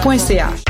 atsa.qc.ca.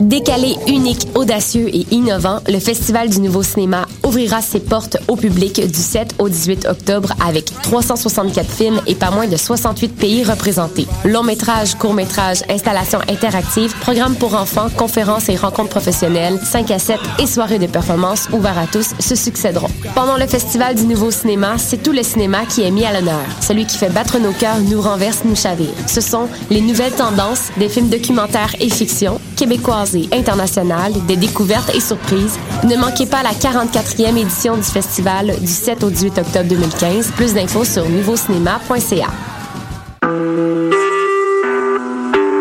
Décalé, unique, audacieux et innovant, le Festival du Nouveau Cinéma ouvrira ses portes au public du 7 au 18 octobre avec 364 films et pas moins de 68 pays représentés. Long métrage, court métrage, installations interactives, programmes pour enfants, conférences et rencontres professionnelles, 5 à 7 et soirées de performance ouvertes à tous se succéderont. Pendant le Festival du Nouveau Cinéma, c'est tout le cinéma qui est mis à l'honneur. Celui qui fait battre nos cœurs nous renverse, nous chavire. Ce sont les nouvelles tendances des films documentaires et fiction, québécoises et internationales, des découvertes et surprises. Ne manquez pas la 44e édition du festival du 7 au 18 octobre 2015. Plus d'infos sur nouveaucinéma.ca.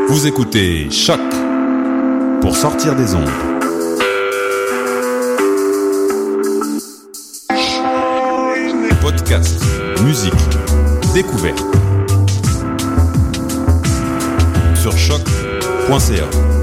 Vous écoutez Choc pour sortir des ondes. Podcast, musique, découverte. Sur choc.ca.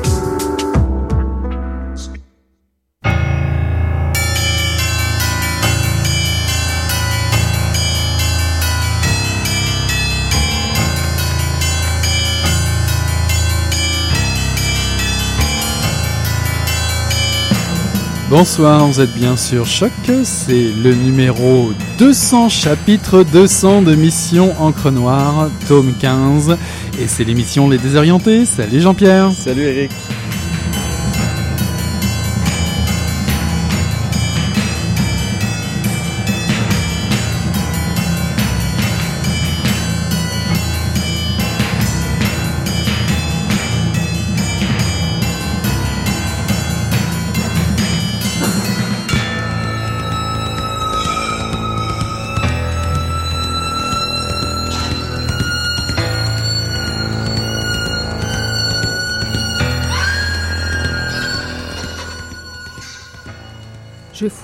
Bonsoir, vous êtes bien sur Choc, c'est le numéro 200, chapitre 200 de Mission Encre Noire, tome 15, et c'est l'émission Les Désorientés. Salut Jean-Pierre. Salut Eric.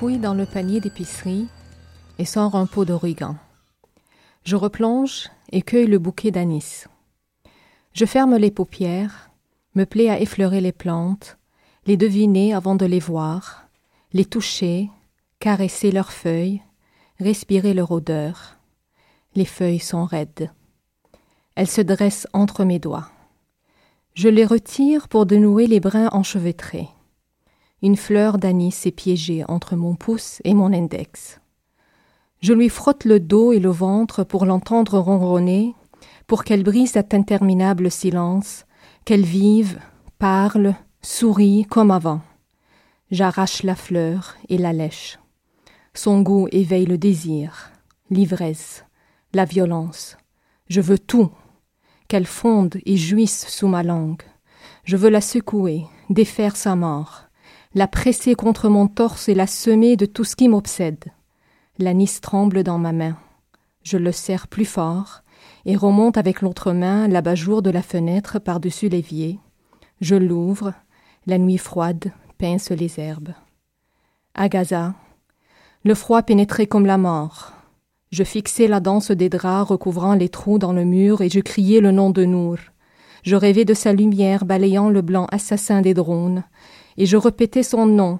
Fouille dans le panier d'épicerie et sors un pot d'origan. Je replonge et cueille le bouquet d'anis. Je ferme les paupières, me plais à effleurer les plantes, les deviner avant de les voir, les toucher, caresser leurs feuilles, respirer leur odeur. Les feuilles sont raides. Elles se dressent entre mes doigts. Je les retire pour dénouer les brins enchevêtrés. Une fleur d'anis est piégée entre mon pouce et mon index. Je lui frotte le dos et le ventre pour l'entendre ronronner, pour qu'elle brise cet interminable silence, qu'elle vive, parle, sourit comme avant. J'arrache la fleur et la lèche. Son goût éveille le désir, l'ivresse, la violence. Je veux tout, qu'elle fonde et jouisse sous ma langue. Je veux la secouer, défaire sa mort la presser contre mon torse et la semer de tout ce qui m'obsède. L'anis tremble dans ma main. Je le serre plus fort et remonte avec l'autre main l'abat-jour de la fenêtre par-dessus l'évier. Je l'ouvre, la nuit froide pince les herbes. À Gaza, le froid pénétrait comme la mort. Je fixais la danse des draps recouvrant les trous dans le mur et je criais le nom de Nour. Je rêvais de sa lumière balayant le blanc assassin des drones, et je répétais son nom,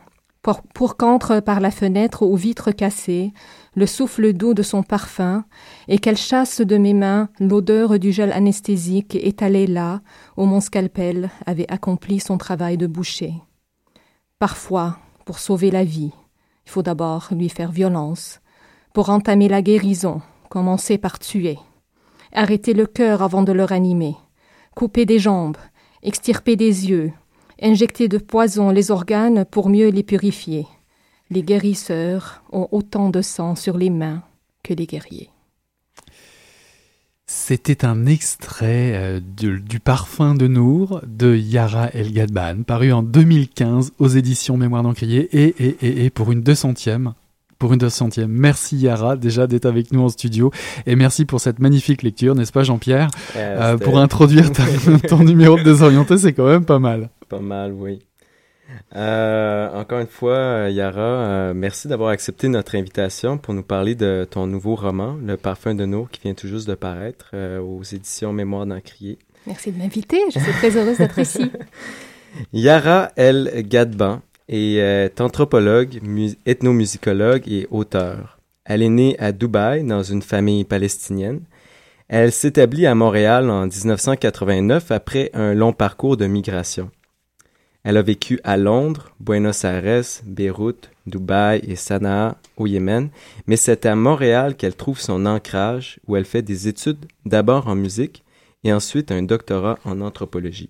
pour, qu'entre par la fenêtre aux vitres cassées le souffle doux de son parfum, et qu'elle chasse de mes mains l'odeur du gel anesthésique étalé là où mon scalpel avait accompli son travail de boucher. Parfois, pour sauver la vie, il faut d'abord lui faire violence, pour entamer la guérison, commencer par tuer, arrêter le cœur avant de le ranimer, couper des jambes, extirper des yeux, injecter de poison les organes pour mieux les purifier. Les guérisseurs ont autant de sang sur les mains que les guerriers. C'était un extrait euh, du, Parfum de Nour de Yara El Gadban, paru en 2015 aux éditions Mémoire d'Encrier et, et, et, et, pour une deux centième. Pour une deux centième. Merci Yara déjà d'être avec nous en studio et merci pour cette magnifique lecture, n'est-ce pas Jean-Pierre? Euh, Pour introduire ton numéro de désorienté, c'est quand même pas mal. Pas mal, oui. Euh, encore une fois, euh, Yara, euh, merci d'avoir accepté notre invitation pour nous parler de ton nouveau roman, Le Parfum de Nour, qui vient tout juste de paraître aux éditions Mémoire d'Encrier. Merci de m'inviter, je suis très heureuse d'être ici. Yara El Gadban est anthropologue, ethnomusicologue et auteur. Elle est née à Dubaï dans une famille palestinienne. Elle s'établit à Montréal en 1989 après un long parcours de migration. Elle a vécu à Londres, Buenos Aires, Beyrouth, Dubaï et Sanaa au Yémen, mais c'est à Montréal qu'elle trouve son ancrage où elle fait des études d'abord en musique et ensuite un doctorat en anthropologie.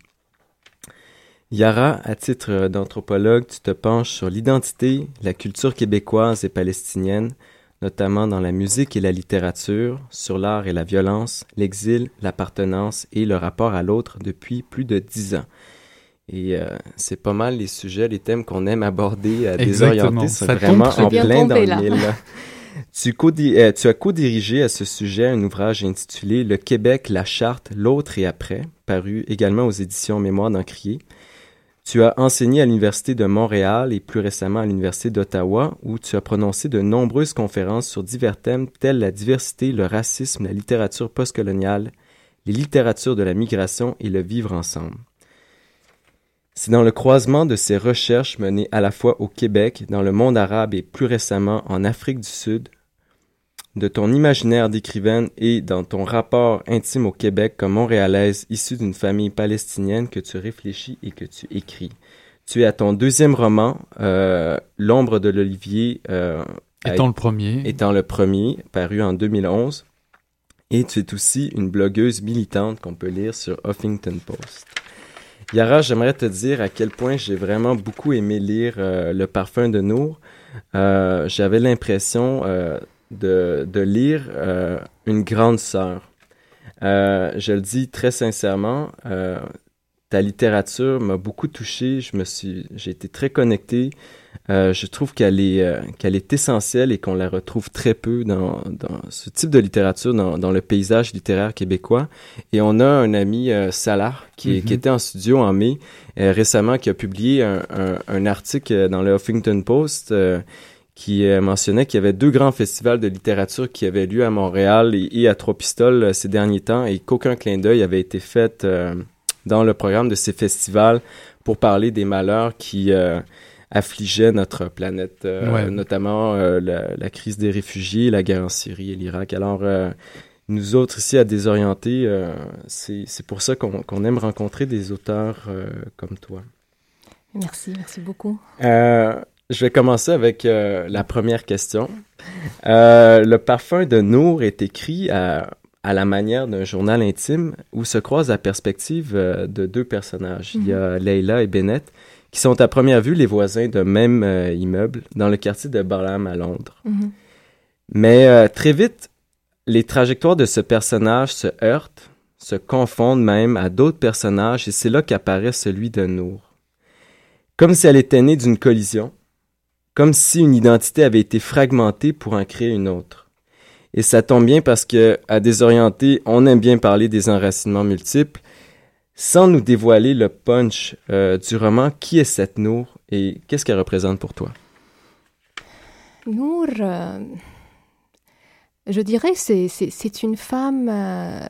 Yara, à titre d'anthropologue, tu te penches sur l'identité, la culture québécoise et palestinienne, notamment dans la musique et la littérature, sur l'art et la violence, l'exil, l'appartenance et le rapport à l'autre depuis plus de dix ans. Et euh, c'est pas mal les sujets, les thèmes qu'on aime aborder, à désorienter, sont vraiment en plein dans le mille. Tu, euh, tu as co-dirigé à ce sujet un ouvrage intitulé Le Québec, la charte, l'autre et après, paru également aux éditions Mémoire d'Encrier. Tu as enseigné à l'Université de Montréal et plus récemment à l'Université d'Ottawa, où tu as prononcé de nombreuses conférences sur divers thèmes tels la diversité, le racisme, la littérature postcoloniale, les littératures de la migration et le vivre ensemble. C'est dans le croisement de ces recherches menées à la fois au Québec, dans le monde arabe et plus récemment en Afrique du Sud, de ton imaginaire d'écrivaine et dans ton rapport intime au Québec comme montréalaise issue d'une famille palestinienne que tu réfléchis et que tu écris. Tu es à ton deuxième roman, euh, L'ombre de l'Olivier. Euh, étant le premier. Étant le premier, paru en 2011. Et tu es aussi une blogueuse militante qu'on peut lire sur Huffington Post. Yara, j'aimerais te dire à quel point j'ai vraiment beaucoup aimé lire euh, Le parfum de Nour. J'avais l'impression de, de, lire euh, une grande sœur. je le dis très sincèrement, ta littérature m'a beaucoup touché. Je me suis, j'ai été très connecté. Euh, je trouve qu'elle est, euh, qu'elle est essentielle et qu'on la retrouve très peu dans, dans ce type de littérature, dans, dans, le paysage littéraire québécois. Et on a un ami, euh, Salah, qui, qui, mhm. était en studio en mai récemment, qui a publié un, un, un, article dans le Huffington Post qui mentionnait qu'il y avait deux grands festivals de littérature qui avaient lieu à Montréal et, à Trois-Pistoles ces derniers temps et qu'aucun clin d'œil avait été fait dans le programme de ces festivals pour parler des malheurs qui affligeait notre planète, euh, notamment euh, la, crise des réfugiés, la guerre en Syrie et l'Irak. Alors, euh, nous autres ici à Désorienter, c'est pour ça qu'on aime rencontrer des auteurs comme toi. Merci, merci beaucoup. Je vais commencer avec la première question. le parfum de Nour est écrit à, à la manière d'un journal intime où se croisent la perspective de deux personnages. Il y a mhm. Leila et Bennett qui sont à première vue les voisins d'un même euh, immeuble dans le quartier de Barham à Londres. Mhm. Mais euh, très vite, les trajectoires de ce personnage se heurtent, se confondent même à d'autres personnages et c'est là qu'apparaît celui de Nour. Comme si elle était née d'une collision, comme si une identité avait été fragmentée pour en créer une autre. Et ça tombe bien parce que, à désorienter, on aime bien parler des enracinements multiples, sans nous dévoiler le punch euh, du roman, qui est cette Nour et qu'est-ce qu'elle représente pour toi? Nour, euh, je dirais, c'est une femme euh,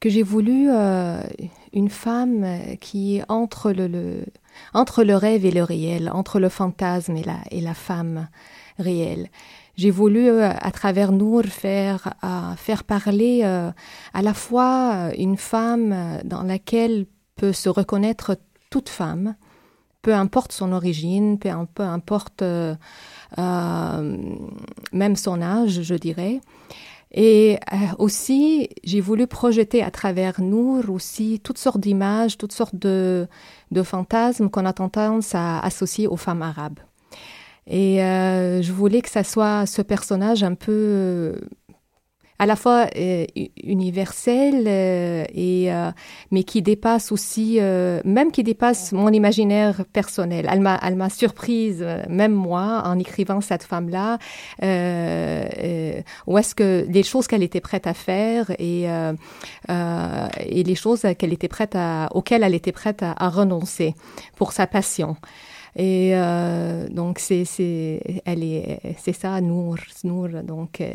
que j'ai voulu, une femme qui est entre le, entre le rêve et le réel, entre le fantasme et la, et la femme réelle. J'ai voulu euh, à travers Nour faire euh, faire parler euh, à la fois une femme dans laquelle peut se reconnaître toute femme, peu importe son origine, peu, importe même son âge, je dirais, Et euh, aussi, j'ai voulu projeter à travers Nour aussi toutes sortes d'images, toutes sortes de, de fantasmes qu'on a tendance à associer aux femmes arabes. Et euh, je voulais que ça soit ce personnage un peu à la fois euh, universel euh, et euh, mais qui dépasse aussi même qui dépasse mon imaginaire personnel. Elle m'a elle m'a surprise même moi en écrivant cette femme là où est-ce que les choses qu'elle était prête à faire et et les choses qu'elle était prête à auxquelles elle était prête à renoncer pour sa passion. Et euh, donc, c'est, c'est, elle est, c'est ça, Nour, Nour. Donc, euh,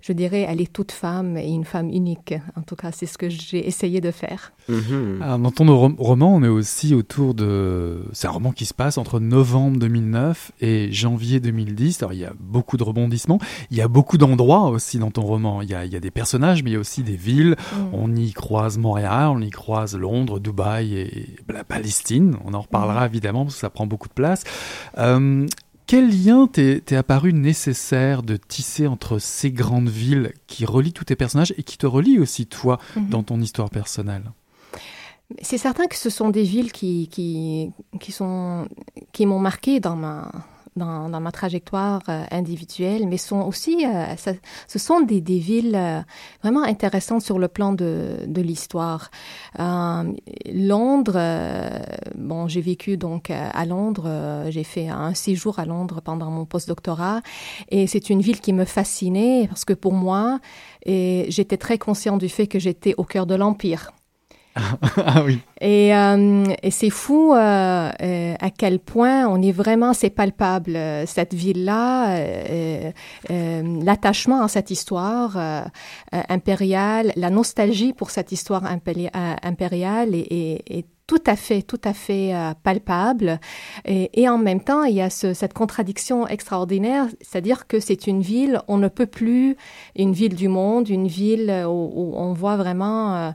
je dirais, elle est toute femme et une femme unique. En tout cas, c'est ce que j'ai essayé de faire. Mm-hmm. Alors, dans ton roman, on est aussi autour de. C'est un roman qui se passe entre novembre 2009 et janvier 2010. Alors, il y a beaucoup de rebondissements. Il y a beaucoup d'endroits aussi dans ton roman. Il y a, il y a des personnages, mais il y a aussi des villes. Mm. On y croise Montréal, on y croise Londres, Dubaï et la Palestine. On en reparlera mm. évidemment parce que ça prend beaucoup de place. Euh, quel lien t'est apparu nécessaire de tisser entre ces grandes villes qui relient tous tes personnages et qui te relient aussi toi mhm. dans ton histoire personnelle? C'est certain que ce sont des villes qui, qui, qui, sont, qui m'ont marqué dans ma, dans, dans ma trajectoire euh, individuelle, mais sont aussi, euh, ce sont des, des villes euh, vraiment intéressantes sur le plan de, de l'histoire. Londres, bon, j'ai vécu donc à Londres, j'ai fait un séjour à Londres pendant mon postdoctorat, et c'est une ville qui me fascinait parce que pour moi, j'étais très conscient du fait que j'étais au cœur de l'empire. ah oui. Et, euh, c'est fou euh, euh, à quel point on est vraiment, c'est palpable, cette ville-là, l'attachement à cette histoire impériale, la nostalgie pour cette histoire impériale est, est tout à fait, tout à fait euh, palpable. Et, en même temps, il y a ce, cette contradiction extraordinaire, c'est-à-dire que c'est une ville, on ne peut plus, une ville du monde, une ville où, où on voit vraiment euh,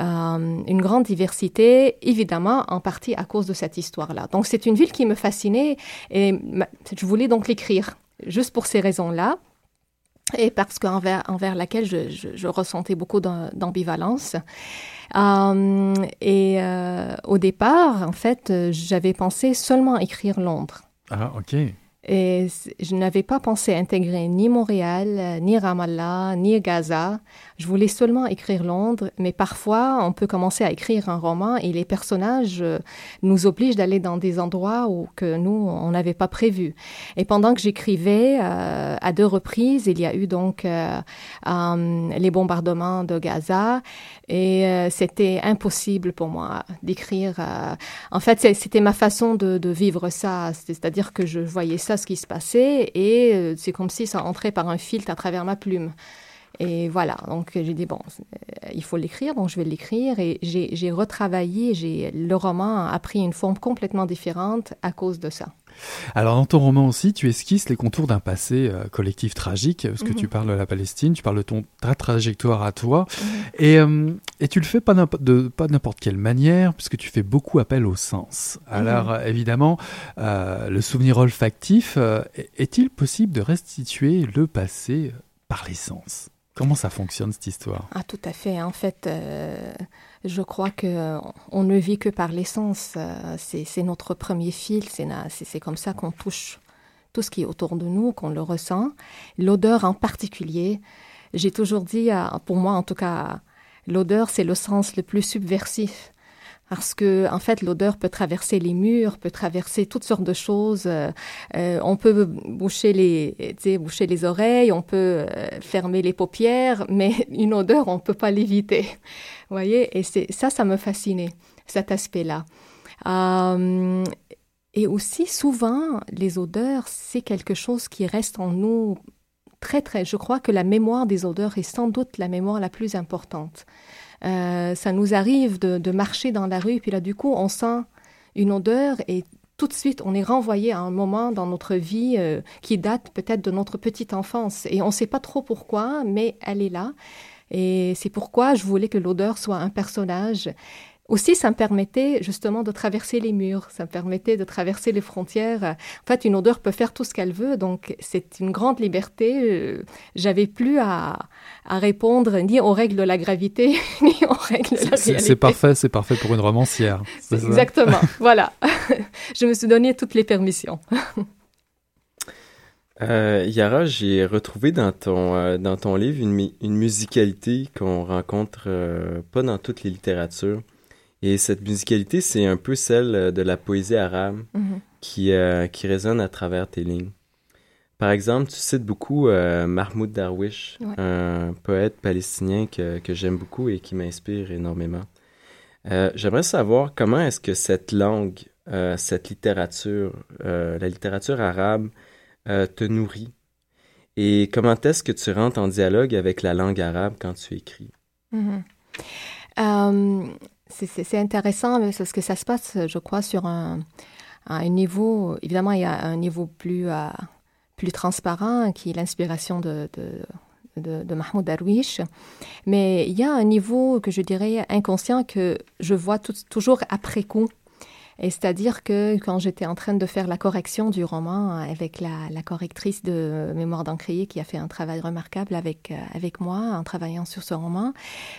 euh une grande diversité, évidemment, en partie à cause de cette histoire-là. Donc c'est une ville qui me fascinait et je voulais donc l'écrire, juste pour ces raisons-là et parce qu'envers envers laquelle je, ressentais beaucoup d'ambivalence. Euh, et euh, au départ, en fait, j'avais pensé seulement écrire Londres. Ah, ok. Et je n'avais pas pensé intégrer ni Montréal, ni Ramallah, ni Gaza. Je voulais seulement écrire Londres, mais parfois on peut commencer à écrire un roman et les personnages euh, nous obligent d'aller dans des endroits où que nous on n'avait pas prévu. Et pendant que j'écrivais, euh, à deux reprises, il y a eu donc euh, les bombardements de Gaza et c'était impossible pour moi d'écrire. en fait, c'était ma façon de, de vivre ça, c'est-à-dire que je voyais ça, ce qui se passait, et c'est comme si ça entrait par un filtre à travers ma plume. Et voilà, donc j'ai dit, bon, euh, il faut l'écrire, donc je vais l'écrire. Et j'ai retravaillé, le roman a pris une forme complètement différente à cause de ça. Alors dans ton roman aussi, tu esquisses les contours d'un passé euh, collectif tragique, parce que tu mhm. parles de la Palestine, tu parles de ton, ta trajectoire à toi, mhm. et, euh, et tu le fais pas de pas n'importe quelle manière, puisque tu fais beaucoup appel au sens. Mhm. Alors évidemment, le souvenir olfactif, est-il possible de restituer le passé par les sens? Comment ça fonctionne cette histoire? Ah, tout à fait. En fait, euh, je crois que on ne vit que par l'essence. Euh, c'est notre premier fil. C'est comme ça qu'on touche tout ce qui est autour de nous, qu'on le ressent. L'odeur en particulier. J'ai toujours dit, pour moi en tout cas, l'odeur c'est le sens le plus subversif parce que en fait l'odeur peut traverser les murs, peut traverser toutes sortes de choses. Euh, euh, on peut boucher les, boucher les oreilles, on peut euh, fermer les paupières, mais une odeur on peut pas l'éviter. Voyez, et c'est ça, ça me fascinait cet aspect-là. et aussi souvent les odeurs, c'est quelque chose qui reste en nous très très. Je crois que la mémoire des odeurs est sans doute la mémoire la plus importante. Euh, ça nous arrive de, marcher dans la rue, puis là, du coup, on sent une odeur et tout de suite, on est renvoyé à un moment dans notre vie euh, qui date peut-être de notre petite enfance. Et on ne sait pas trop pourquoi, mais elle est là. Et c'est pourquoi je voulais que l'odeur soit un personnage aussi, ça me permettait justement de traverser les murs, ça me permettait de traverser les frontières. En fait, une odeur peut faire tout ce qu'elle veut, donc c'est une grande liberté. J'avais plus à, à, répondre ni aux règles de la gravité, ni aux règles de la réalité. C'est parfait, c'est parfait pour une romancière. Exactement, voilà. Je me suis donné toutes les permissions. Euh, Yara, j'ai retrouvé dans ton, euh, dans ton livre une, une musicalité qu'on rencontre euh, pas dans toutes les littératures. Et cette musicalité, c'est un peu celle euh, de la poésie arabe mm-hmm. qui, qui résonne à travers tes lignes. Par exemple, tu cites beaucoup Mahmoud Darwish, un poète palestinien que, que j'aime beaucoup et qui m'inspire énormément. J'aimerais savoir comment est-ce que cette langue, cette littérature, la littérature arabe, euh, te nourrit? Et comment est-ce que tu rentres en dialogue avec la langue arabe quand tu écris? Euh, c'est intéressant parce que ça se passe, je crois, sur un, niveau, évidemment, il y a un niveau plus, euh, plus transparent qui est l'inspiration de, Mahmoud Darwish. Mais il y a un niveau que je dirais inconscient que je vois toujours après coup. Et c'est-à-dire que quand j'étais en train de faire la correction du roman avec la, correctrice de Mémoire d'Encrier qui a fait un travail remarquable avec, euh, avec moi en travaillant sur ce roman,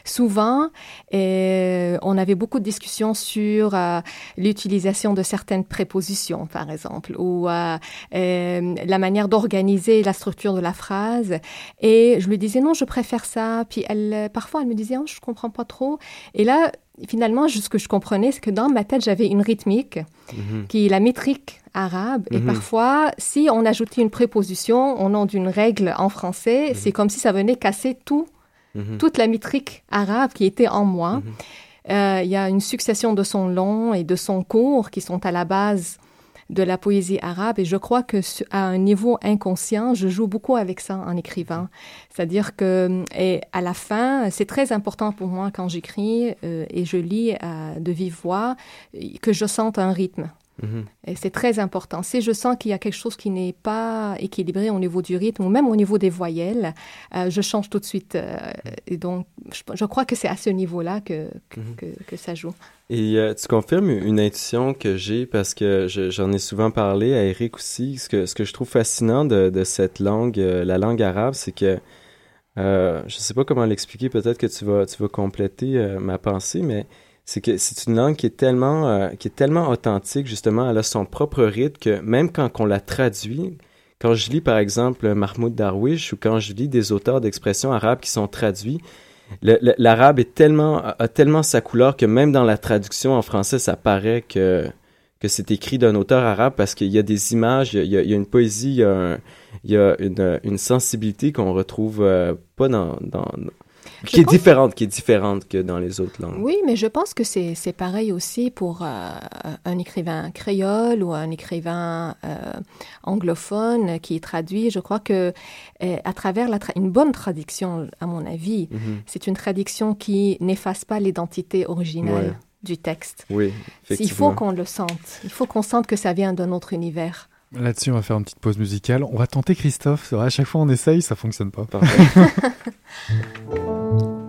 souvent, euh, on avait beaucoup de discussions sur euh, l'utilisation de certaines prépositions, par exemple, ou la manière d'organiser la structure de la phrase. Et je lui disais non, je préfère ça. Puis elle, parfois, elle me disait, oh, je comprends pas trop. Et là, finalement, ce que je comprenais, c'est que dans ma tête, j'avais une rythmique mhm. qui est la métrique arabe. Et mhm. parfois, si on ajoutait une préposition au nom d'une règle en français, mhm. c'est comme si ça venait casser tout, toute la métrique arabe qui était en moi. Euh, il y a une succession de sons longs et de sons courts qui sont à la base de la poésie arabe et je crois que à un niveau inconscient, je joue beaucoup avec ça en écrivant. C'est-à-dire que et à la fin, c'est très important pour moi quand j'écris euh, et je lis euh, de vive voix que je sente un rythme. Mhm. Et c'est très important. Si je sens qu'il y a quelque chose qui n'est pas équilibré au niveau du rythme ou même au niveau des voyelles, euh, je change tout de suite. Euh, et donc, je, crois que c'est à ce niveau-là que, mhm. que, que, ça joue. Et euh, tu confirmes une intuition que j'ai parce que j'en ai souvent parlé à Eric aussi. Ce que, ce que je trouve fascinant de, de cette langue, la langue arabe, c'est que je ne sais pas comment l'expliquer. Peut-être que tu vas, tu vas compléter ma pensée, mais c'est que c'est une langue qui est tellement euh, qui est tellement authentique justement elle a son propre rythme que même quand on la traduit quand je lis par exemple Mahmoud Darwish ou quand je lis des auteurs d'expressions arabes qui sont traduits l'arabe a tellement sa couleur que même dans la traduction en français ça paraît que que c'est écrit d'un auteur arabe parce qu'il y a des images, il y a, une poésie, il y a, une, sensibilité qu'on retrouve euh, pas dans, qui est différente, qui est différente que dans les autres langues. Oui, mais je pense que c'est pareil aussi pour euh, un écrivain créole ou un écrivain euh, anglophone qui traduit. Je crois que euh, à travers la une bonne traduction, à mon avis, mhm. c'est une traduction qui n'efface pas l'identité originale du texte. Oui, effectivement. Il faut qu'on le sente. Il faut qu'on sente que ça vient d'un autre univers. Là-dessus, on va faire une petite pause musicale. On va tenter Christophe. À chaque fois, on essaye, ça fonctionne pas. pour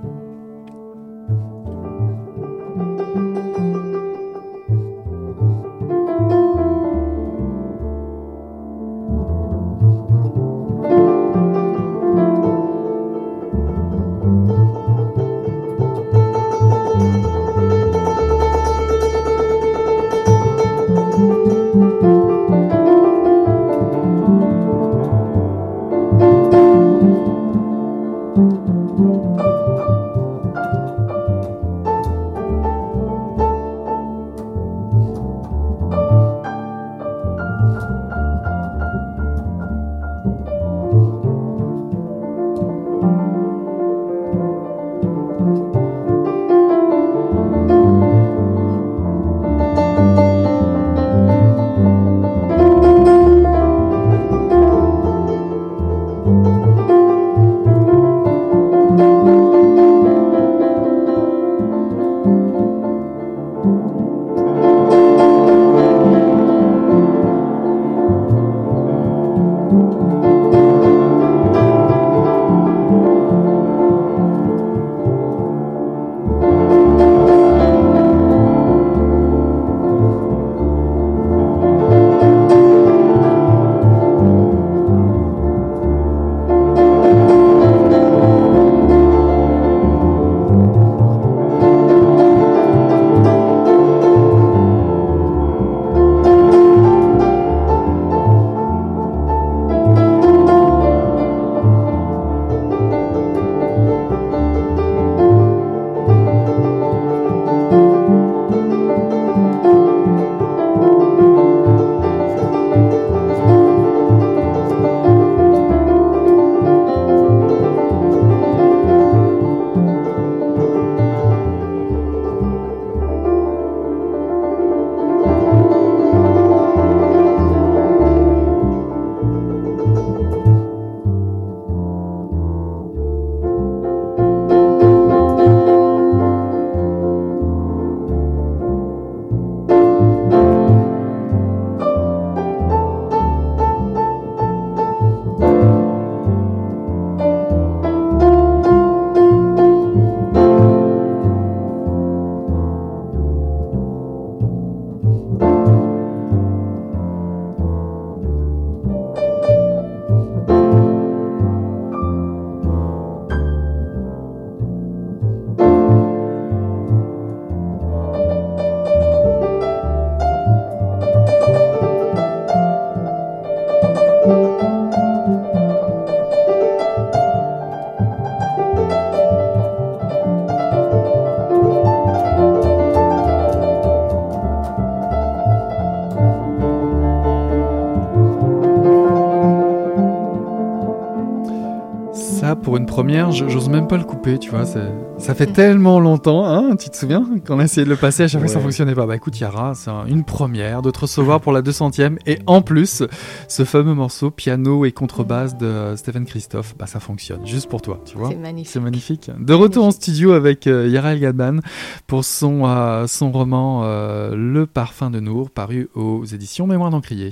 j'ose même pas le couper, tu vois. Ça fait tellement longtemps, hein, tu te souviens, qu'on a essayé de le passer, à chaque fois ça fonctionnait pas. Bah écoute, Yara, c'est une première de te recevoir pour la 200ème. Et en plus, ce fameux morceau, piano et contrebasse de Stephen Christophe, bah ça fonctionne, juste pour toi, tu vois. C'est magnifique. C'est magnifique. De retour en studio avec euh, Yara El Gadban pour son, euh, son roman euh, Le parfum de Nour, paru aux éditions Mémoire d'Encrier.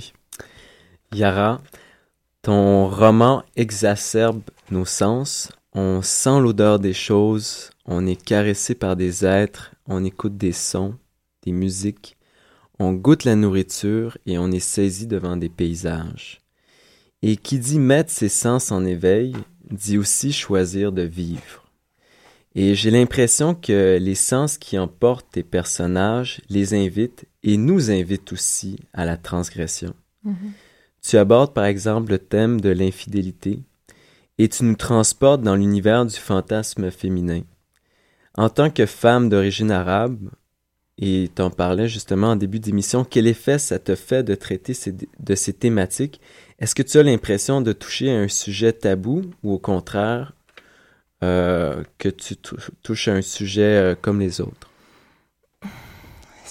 Yara, ton roman exacerbe nos sens. On sent l'odeur des choses, on est caressé par des êtres, on écoute des sons, des musiques, on goûte la nourriture et on est saisi devant des paysages. Et qui dit mettre ses sens en éveil, dit aussi choisir de vivre. Et j'ai l'impression que les sens qui emportent tes personnages les invitent et nous invitent aussi à la transgression. Mm-hmm. Tu abordes par exemple le thème de l'infidélité et tu nous transportes dans l'univers du fantasme féminin. En tant que femme d'origine arabe, et t'en parlais justement en début d'émission, quel effet ça te fait de traiter de ces thématiques? Est-ce que tu as l'impression de toucher à un sujet tabou ou au contraire euh, que tu touches à un sujet euh, comme les autres?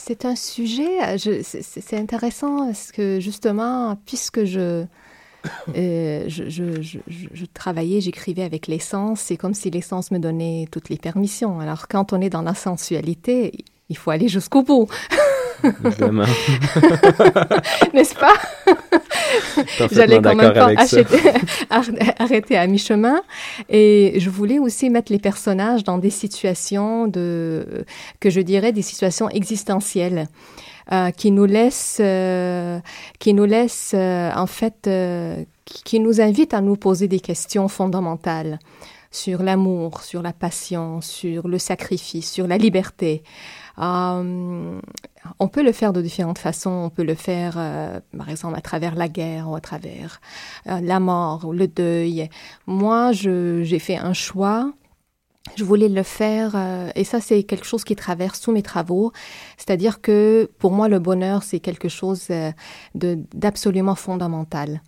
c'est un sujet, c'est intéressant parce que justement, puisque je, euh, je, je, je, je, travaillais, j'écrivais avec l'essence, c'est comme si l'essence me donnait toutes les permissions. Alors quand on est dans la sensualité, il faut aller jusqu'au bout. N'est-ce pas? J'allais quand même pas arrêter à mi-chemin. Et je voulais aussi mettre les personnages dans des situations de, que je dirais des situations existentielles. Euh, qui nous laissent, euh, qui nous laissent euh, en fait, qui, nous invitent à nous poser des questions fondamentales sur l'amour, sur la passion, sur le sacrifice, sur la liberté. Euh, on peut le faire de différentes façons. On peut le faire, euh, par exemple, à travers la guerre ou à travers la mort ou le deuil. Moi, j'ai fait un choix. Je voulais le faire, et ça c'est quelque chose qui traverse tous mes travaux. C'est-à-dire que pour moi, le bonheur, c'est quelque chose d'absolument fondamental.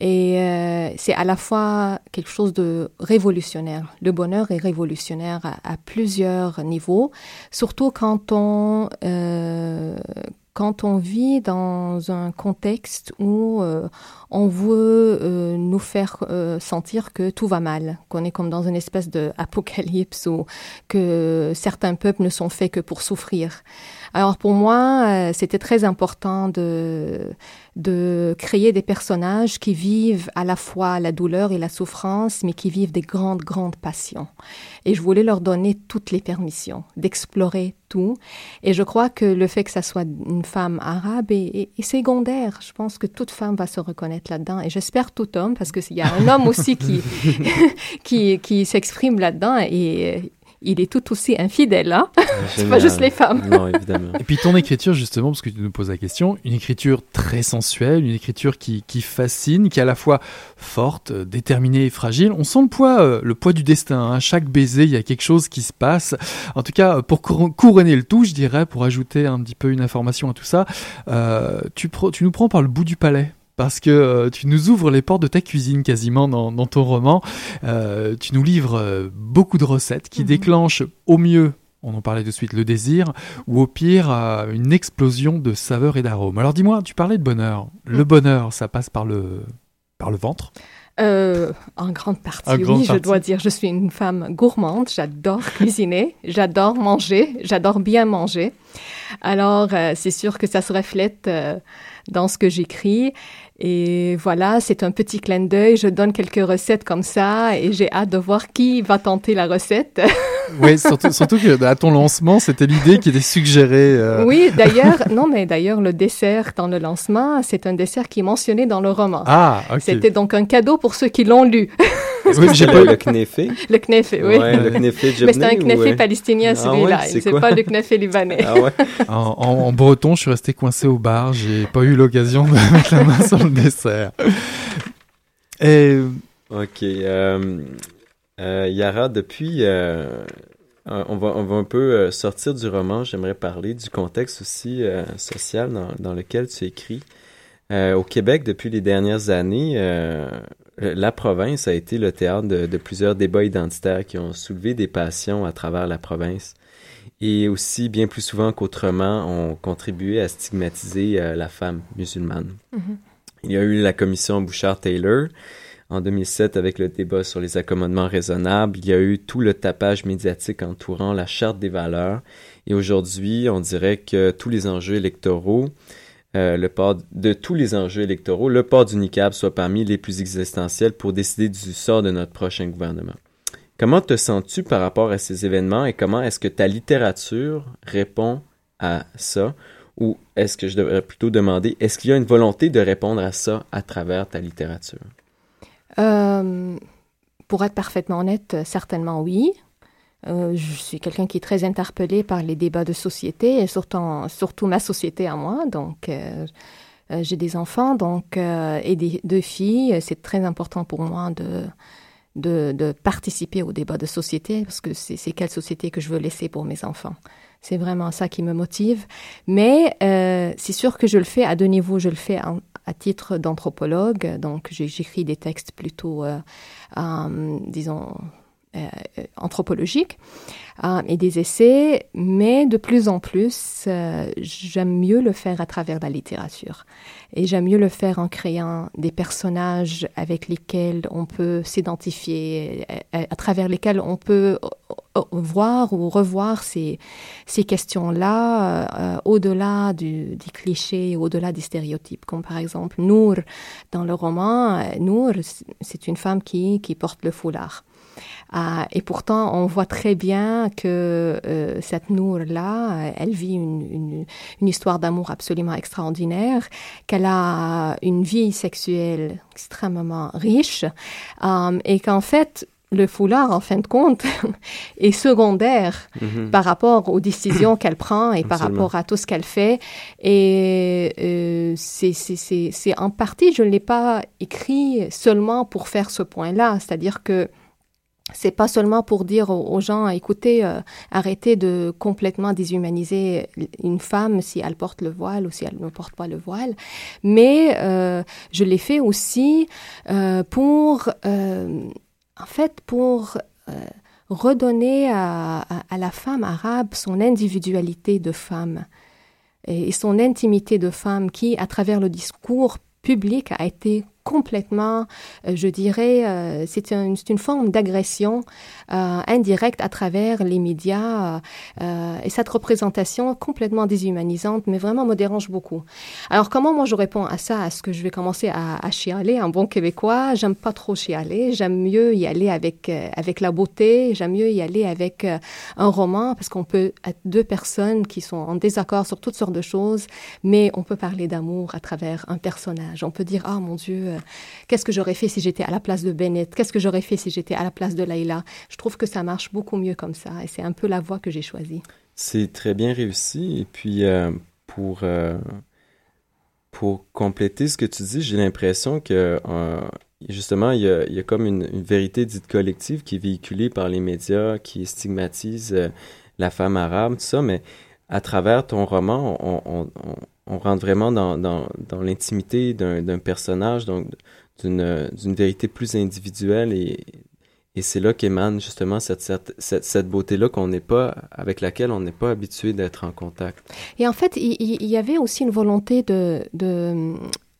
Et euh, c'est à la fois quelque chose de révolutionnaire. Le bonheur est révolutionnaire à, plusieurs niveaux, surtout quand on, euh, quand on vit dans un contexte où euh, on veut euh, nous faire euh, sentir que tout va mal, qu'on est comme dans une espèce d'apocalypse ou que certains peuples ne sont faits que pour souffrir. Alors pour moi, euh, c'était très important de, de créer des personnages qui vivent à la fois la douleur et la souffrance, mais qui vivent des grandes, grandes passions. Et je voulais leur donner toutes les permissions d'explorer tout. Et je crois que le fait que ça soit une femme arabe est, est secondaire. Je pense que toute femme va se reconnaître là-dedans. Et j'espère tout homme, parce qu'il y a un homme aussi qui, qui, qui s'exprime là-dedans. Et il est tout aussi infidèle. Hein c'est pas juste les femmes. Non, évidemment. Et puis ton écriture, justement, parce que tu nous poses la question, une écriture très sensuelle, une écriture qui, qui fascine, qui est à la fois forte, déterminée et fragile. On sent le poids, euh, le poids du destin. Hein. Chaque baiser, il y a quelque chose qui se passe. En tout cas, pour couronner le tout, je dirais, pour ajouter un petit peu une information à tout ça, euh, tu, tu nous prends par le bout du palais parce que euh, tu nous ouvres les portes de ta cuisine quasiment dans, dans ton roman. Euh, tu nous livres euh, beaucoup de recettes qui mhm. déclenchent au mieux on en parlait de suite, le désir, ou au pire, une explosion de saveurs et d'arômes. Alors dis-moi, tu parlais de bonheur. Le bonheur, ça passe par le, par le ventre? En grande partie, oui, je dois dire. Je suis une femme gourmande, j'adore cuisiner, j'adore manger, j'adore bien manger. Alors, c'est sûr que ça se reflète dans ce que j'écris. Et voilà, c'est un petit clin d'œil. Je donne quelques recettes comme ça et j'ai hâte de voir qui va tenter la recette. oui, surtout, surtout que à ton lancement, c'était l'idée qui était suggérée. Euh. Oui, d'ailleurs, non, mais d'ailleurs, le dessert dans le lancement, c'est un dessert qui est mentionné dans le roman. Ah, ok. C'était donc un cadeau pour ceux qui l'ont lu. oui, j'ai pas le kneffé. Le kneffé, oui. Ouais, le kneffé Mais c'est un kneffé palestinien, ah celui-là. Ah c'est pas le kneffé libanais. Ah ouais. en, en, breton, je suis resté coincé au bar. J'ai pas eu l'occasion de mettre la main sur le dessert. Et... Ok. Euh, euh, Yara, depuis, euh, on, va, on va un peu sortir du roman. J'aimerais parler du contexte aussi social dans, dans, lequel tu écris. au Québec, depuis les dernières années, la province a été le théâtre de, plusieurs débats identitaires qui ont soulevé des passions à travers la province et aussi, bien plus souvent qu'autrement, ont contribué à stigmatiser euh, la femme musulmane. Mm-hmm. Il y a eu la commission Bouchard-Taylor en 2007 avec le débat sur les accommodements raisonnables. Il y a eu tout le tapage médiatique entourant la charte des valeurs. Et aujourd'hui, on dirait que tous les enjeux électoraux euh, le port de tous les enjeux électoraux, le port du niqab soit parmi les plus existentiels pour décider du sort de notre prochain gouvernement. Comment te sens-tu par rapport à ces événements et comment est-ce que ta littérature répond à ça? Ou est-ce que je devrais plutôt demander, est-ce qu'il y a une volonté de répondre à ça à travers ta littérature? Euh, pour être parfaitement honnête, certainement oui. Euh, je suis quelqu'un qui est très interpellé par les débats de société et surtout, ma société à moi. Donc, euh, j'ai des enfants donc, et deux filles. C'est très important pour moi de, participer au débat de société parce que c'est quelle société que je veux laisser pour mes enfants. C'est vraiment ça qui me motive. Mais c'est sûr que je le fais à deux niveaux. Je le fais à titre d'anthropologue. Donc, j'écris des textes plutôt, disons, euh, anthropologiques euh, et des essais, mais de plus en plus, euh, j'aime mieux le faire à travers la littérature. Et j'aime mieux le faire en créant des personnages avec lesquels on peut s'identifier, à, travers lesquels on peut voir ou revoir ces, ces questions-là au-delà des clichés, au-delà des stéréotypes. Comme par exemple Nour, dans le roman, Nour, c'est une femme qui, qui porte le foulard. Euh, et pourtant, on voit très bien que euh, cette Nour-là, elle vit une, une, histoire d'amour absolument extraordinaire, qu'elle a une vie sexuelle extrêmement riche, euh, et qu'en fait, le foulard, en fin de compte, est secondaire mhm. par rapport aux décisions qu'elle prend et par rapport à tout ce qu'elle fait. Et euh, c'est en partie, je ne l'ai pas écrit seulement pour faire ce point-là, c'est-à-dire que c'est pas seulement pour dire aux, gens, écoutez, euh, arrêtez de complètement déshumaniser une femme si elle porte le voile ou si elle ne porte pas le voile, mais euh, je l'ai fait aussi euh, pour, en fait, pour redonner à, à, la femme arabe son individualité de femme et son intimité de femme qui, à travers le discours public, a été complètement, euh, je dirais, euh, c'est une, une, forme d'agression indirecte à travers les médias et cette représentation complètement déshumanisante, mais vraiment me dérange beaucoup. Alors comment moi je réponds à ça Est-ce que je vais commencer à, à chialer Un bon québécois, j'aime pas trop chialer, j'aime mieux y aller avec avec la beauté, j'aime mieux y aller avec un roman parce qu'on peut être deux personnes qui sont en désaccord sur toutes sortes de choses, mais on peut parler d'amour à travers un personnage. On peut dire ah mon Dieu, qu'est-ce que j'aurais fait si j'étais à la place de Bennett? Qu'est-ce que j'aurais fait si j'étais à la place de Laila Je trouve que ça marche beaucoup mieux comme ça et c'est un peu la voie que j'ai choisie. C'est très bien réussi et puis euh, pour euh, pour compléter ce que tu dis, j'ai l'impression que euh, justement, il y, a, comme une, vérité dite collective qui est véhiculée par les médias, qui stigmatise la femme arabe, tout ça, mais à travers ton roman, on, rentre vraiment dans, dans, dans l'intimité d'un personnage, donc d'une vérité plus individuelle et, et c'est là qu'émane justement cette, cette, cette, beauté-là qu'on n'est pas, avec laquelle on n'est pas habitué d'être en contact. Et en fait, il, y avait aussi une volonté de, de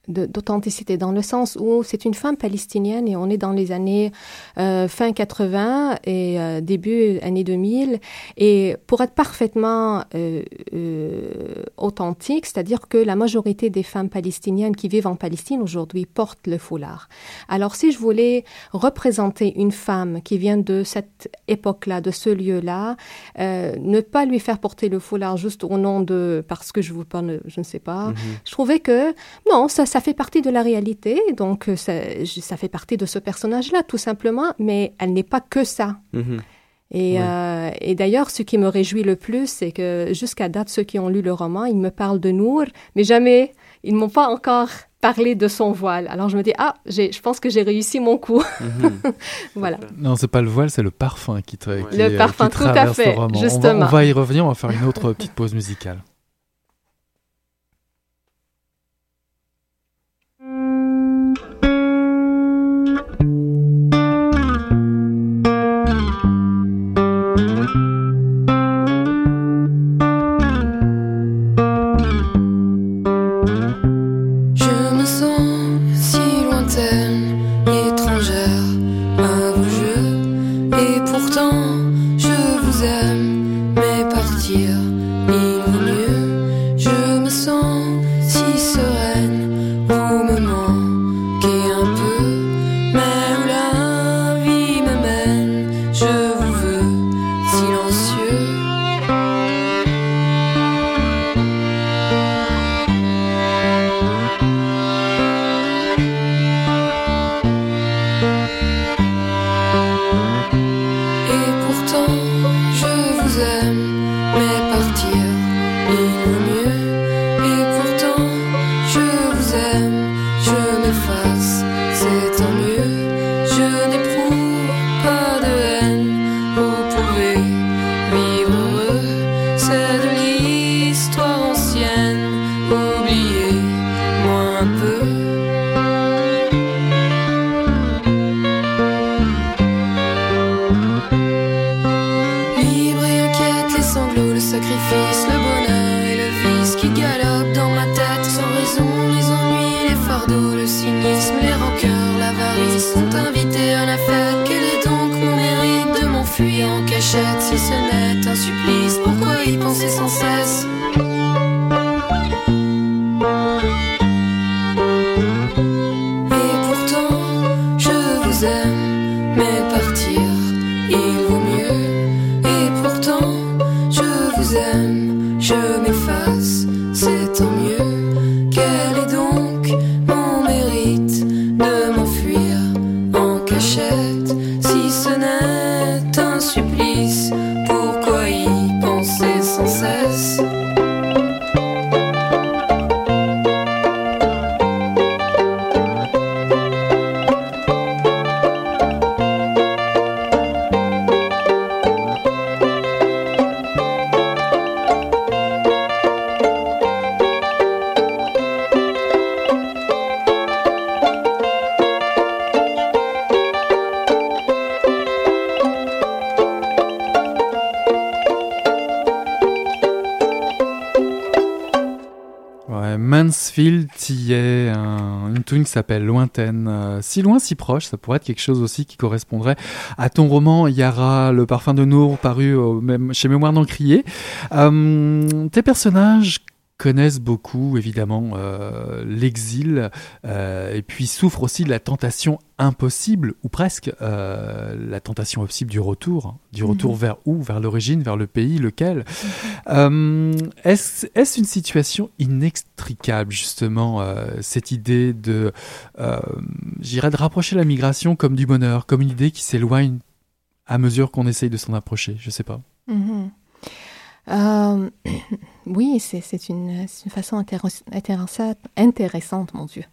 d'authenticité, dans le sens où c'est une femme palestinienne et on est dans les années euh, fin 80 et euh, début années 2000. Et pour être parfaitement euh, euh, authentique, c'est-à-dire que la majorité des femmes palestiniennes qui vivent en Palestine aujourd'hui portent le foulard. Alors si je voulais représenter une femme qui vient de cette époque-là, de ce lieu-là, euh, ne pas lui faire porter le foulard juste au nom de parce que je vous parle, je ne sais pas. Mm-hmm. Je trouvais que non, ça, ça ça fait partie de la réalité, donc euh, ça, ça fait partie de ce personnage-là, tout simplement, mais elle n'est pas que ça. Mhm. Et, euh, et d'ailleurs, ce qui me réjouit le plus, c'est que jusqu'à date, ceux qui ont lu le roman, ils me parlent de Nour, mais jamais, ils ne m'ont pas encore parlé de son voile. Alors je me dis, ah, je pense que j'ai réussi mon coup. Mhm. voilà. Non, c'est pas le voile, c'est le parfum qui, te, qui Le parfum, tout à fait, justement. on va y revenir, on va faire une autre petite pause musicale. étrangère à vos jeux, et pourtant. Y est une tune qui s'appelle Lointaine. Euh, si loin, si proche, ça pourrait être quelque chose aussi qui correspondrait à ton roman Yara, le parfum de Nour, paru même, chez Mémoire d'Encrier. Euh, tes personnages connaissent beaucoup évidemment euh, l'exil euh, et puis souffrent aussi de la tentation impossible ou presque euh, la tentation possible du retour, hein. du retour mhm. vers où, vers l'origine, vers le pays, lequel? Est-ce est une situation inextricable justement cette idée de, j'irais de rapprocher la migration comme du bonheur, comme une idée qui s'éloigne à mesure qu'on essaye de s'en approcher, je sais pas. Mhm. Euh, oui, c'est une, façon intéressante, mon Dieu,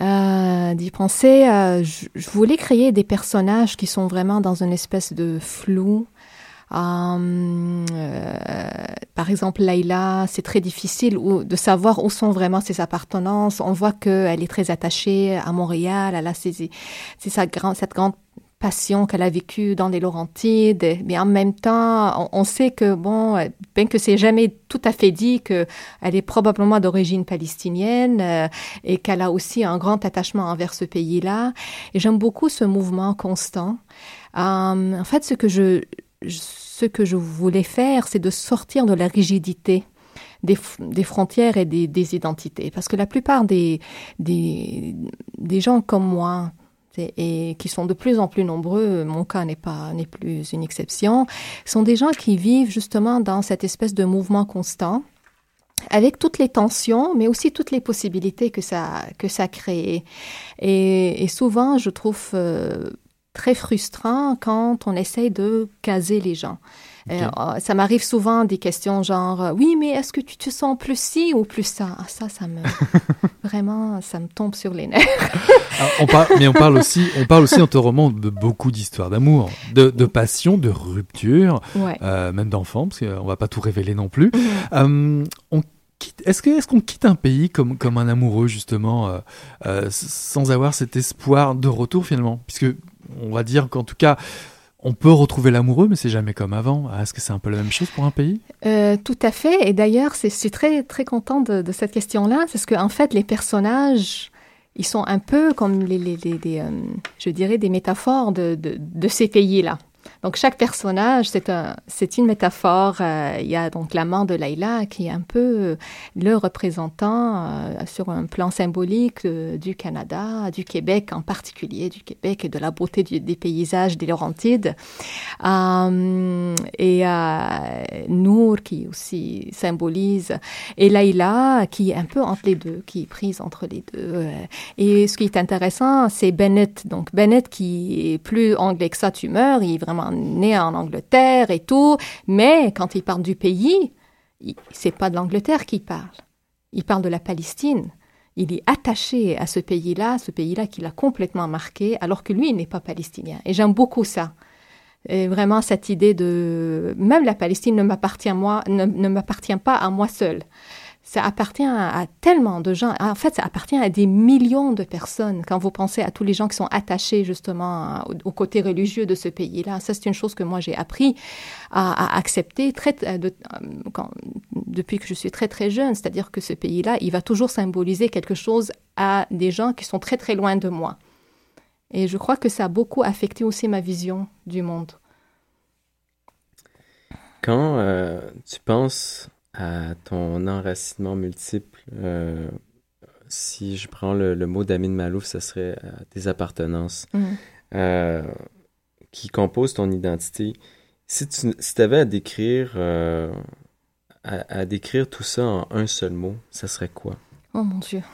euh, d'y penser. Euh, je, voulais créer des personnages qui sont vraiment dans une espèce de flou. Par exemple, Laila, c'est très difficile de savoir où sont vraiment ses appartenances. On voit qu'elle est très attachée à Montréal. Elle a c'est sa grande, cette grande passion qu'elle a vécue dans les Laurentides, mais en même temps, on, sait que, bon, bien que c'est jamais tout à fait dit qu'elle est probablement d'origine palestinienne euh, et qu'elle a aussi un grand attachement envers ce pays-là. Et j'aime beaucoup ce mouvement constant. Euh, en fait, ce que je, ce que je voulais faire, c'est de sortir de la rigidité des, frontières et des, identités. Parce que la plupart des, des gens comme moi, et qui sont de plus en plus nombreux, mon cas n'est pas n'est plus une exception, sont des gens qui vivent justement dans cette espèce de mouvement constant avec toutes les tensions, mais aussi toutes les possibilités que ça que ça crée. Et, et souvent, je trouve euh, très frustrant quand on essaye de caser les gens. Euh, ça m'arrive souvent des questions genre euh, oui mais est-ce que tu te sens plus ci ou plus ça? Ah, ça ça me vraiment ça me tombe sur les nerfs. Ah, on parle, mais on parle aussi on parle aussi dans ton roman de beaucoup d'histoires d'amour de, de, passion de rupture euh, même d'enfants parce qu'on va pas tout révéler non plus. Mhm. on est-ce qu'on quitte un pays comme comme un amoureux justement sans avoir cet espoir de retour finalement? Puisque on va dire qu'en tout cas on peut retrouver l'amoureux, mais c'est jamais comme avant. Ah, est-ce que c'est un peu la même chose pour un pays? Euh, Tout à fait. Et d'ailleurs, je suis très très contente de, cette question-là, parce qu'en en fait, les personnages, ils sont un peu comme les, les, euh, je dirais, des métaphores de, de ces pays-là. Donc chaque personnage, c'est un, c'est une métaphore. Euh, il y a donc l'amant de Laila qui est un peu euh, le représentant euh, sur un plan symbolique du Canada, du Québec en particulier, du Québec et de la beauté des paysages des Laurentides. et Nour qui aussi symbolise et Laila qui est un peu entre les deux, qui est prise entre les deux. Et ce qui est intéressant, c'est Bennett. Donc Bennett qui est plus anglais que ça, tu meurs. Il est vraiment né en Angleterre et tout, mais quand il part du pays, c'est pas de l'Angleterre qu'il parle. Il parle de la Palestine. Il est attaché à ce pays-là, ce pays-là qui l'a complètement marqué, alors que lui, il n'est pas palestinien. Et j'aime beaucoup ça. Et vraiment cette idée de même la Palestine ne m'appartient moi ne, ne m'appartient pas à moi seul ça appartient à, tellement de gens. En fait, ça appartient à des millions de personnes. Quand vous pensez à tous les gens qui sont attachés justement au, côté religieux de ce pays-là, ça c'est une chose que moi j'ai appris à, accepter de, quand, depuis que je suis très très jeune. C'est-à-dire que ce pays-là, il va toujours symboliser quelque chose à des gens qui sont très très loin de moi. Et je crois que ça a beaucoup affecté aussi ma vision du monde. Quand euh, tu penses à ton enracinement multiple, euh, si je prends le, mot d'Amin Malouf, ce serait euh, des appartenances mm. euh, qui composent ton identité. Si tu si avais à décrire, à, décrire tout ça en un seul mot, ça serait quoi? Oh mon Dieu!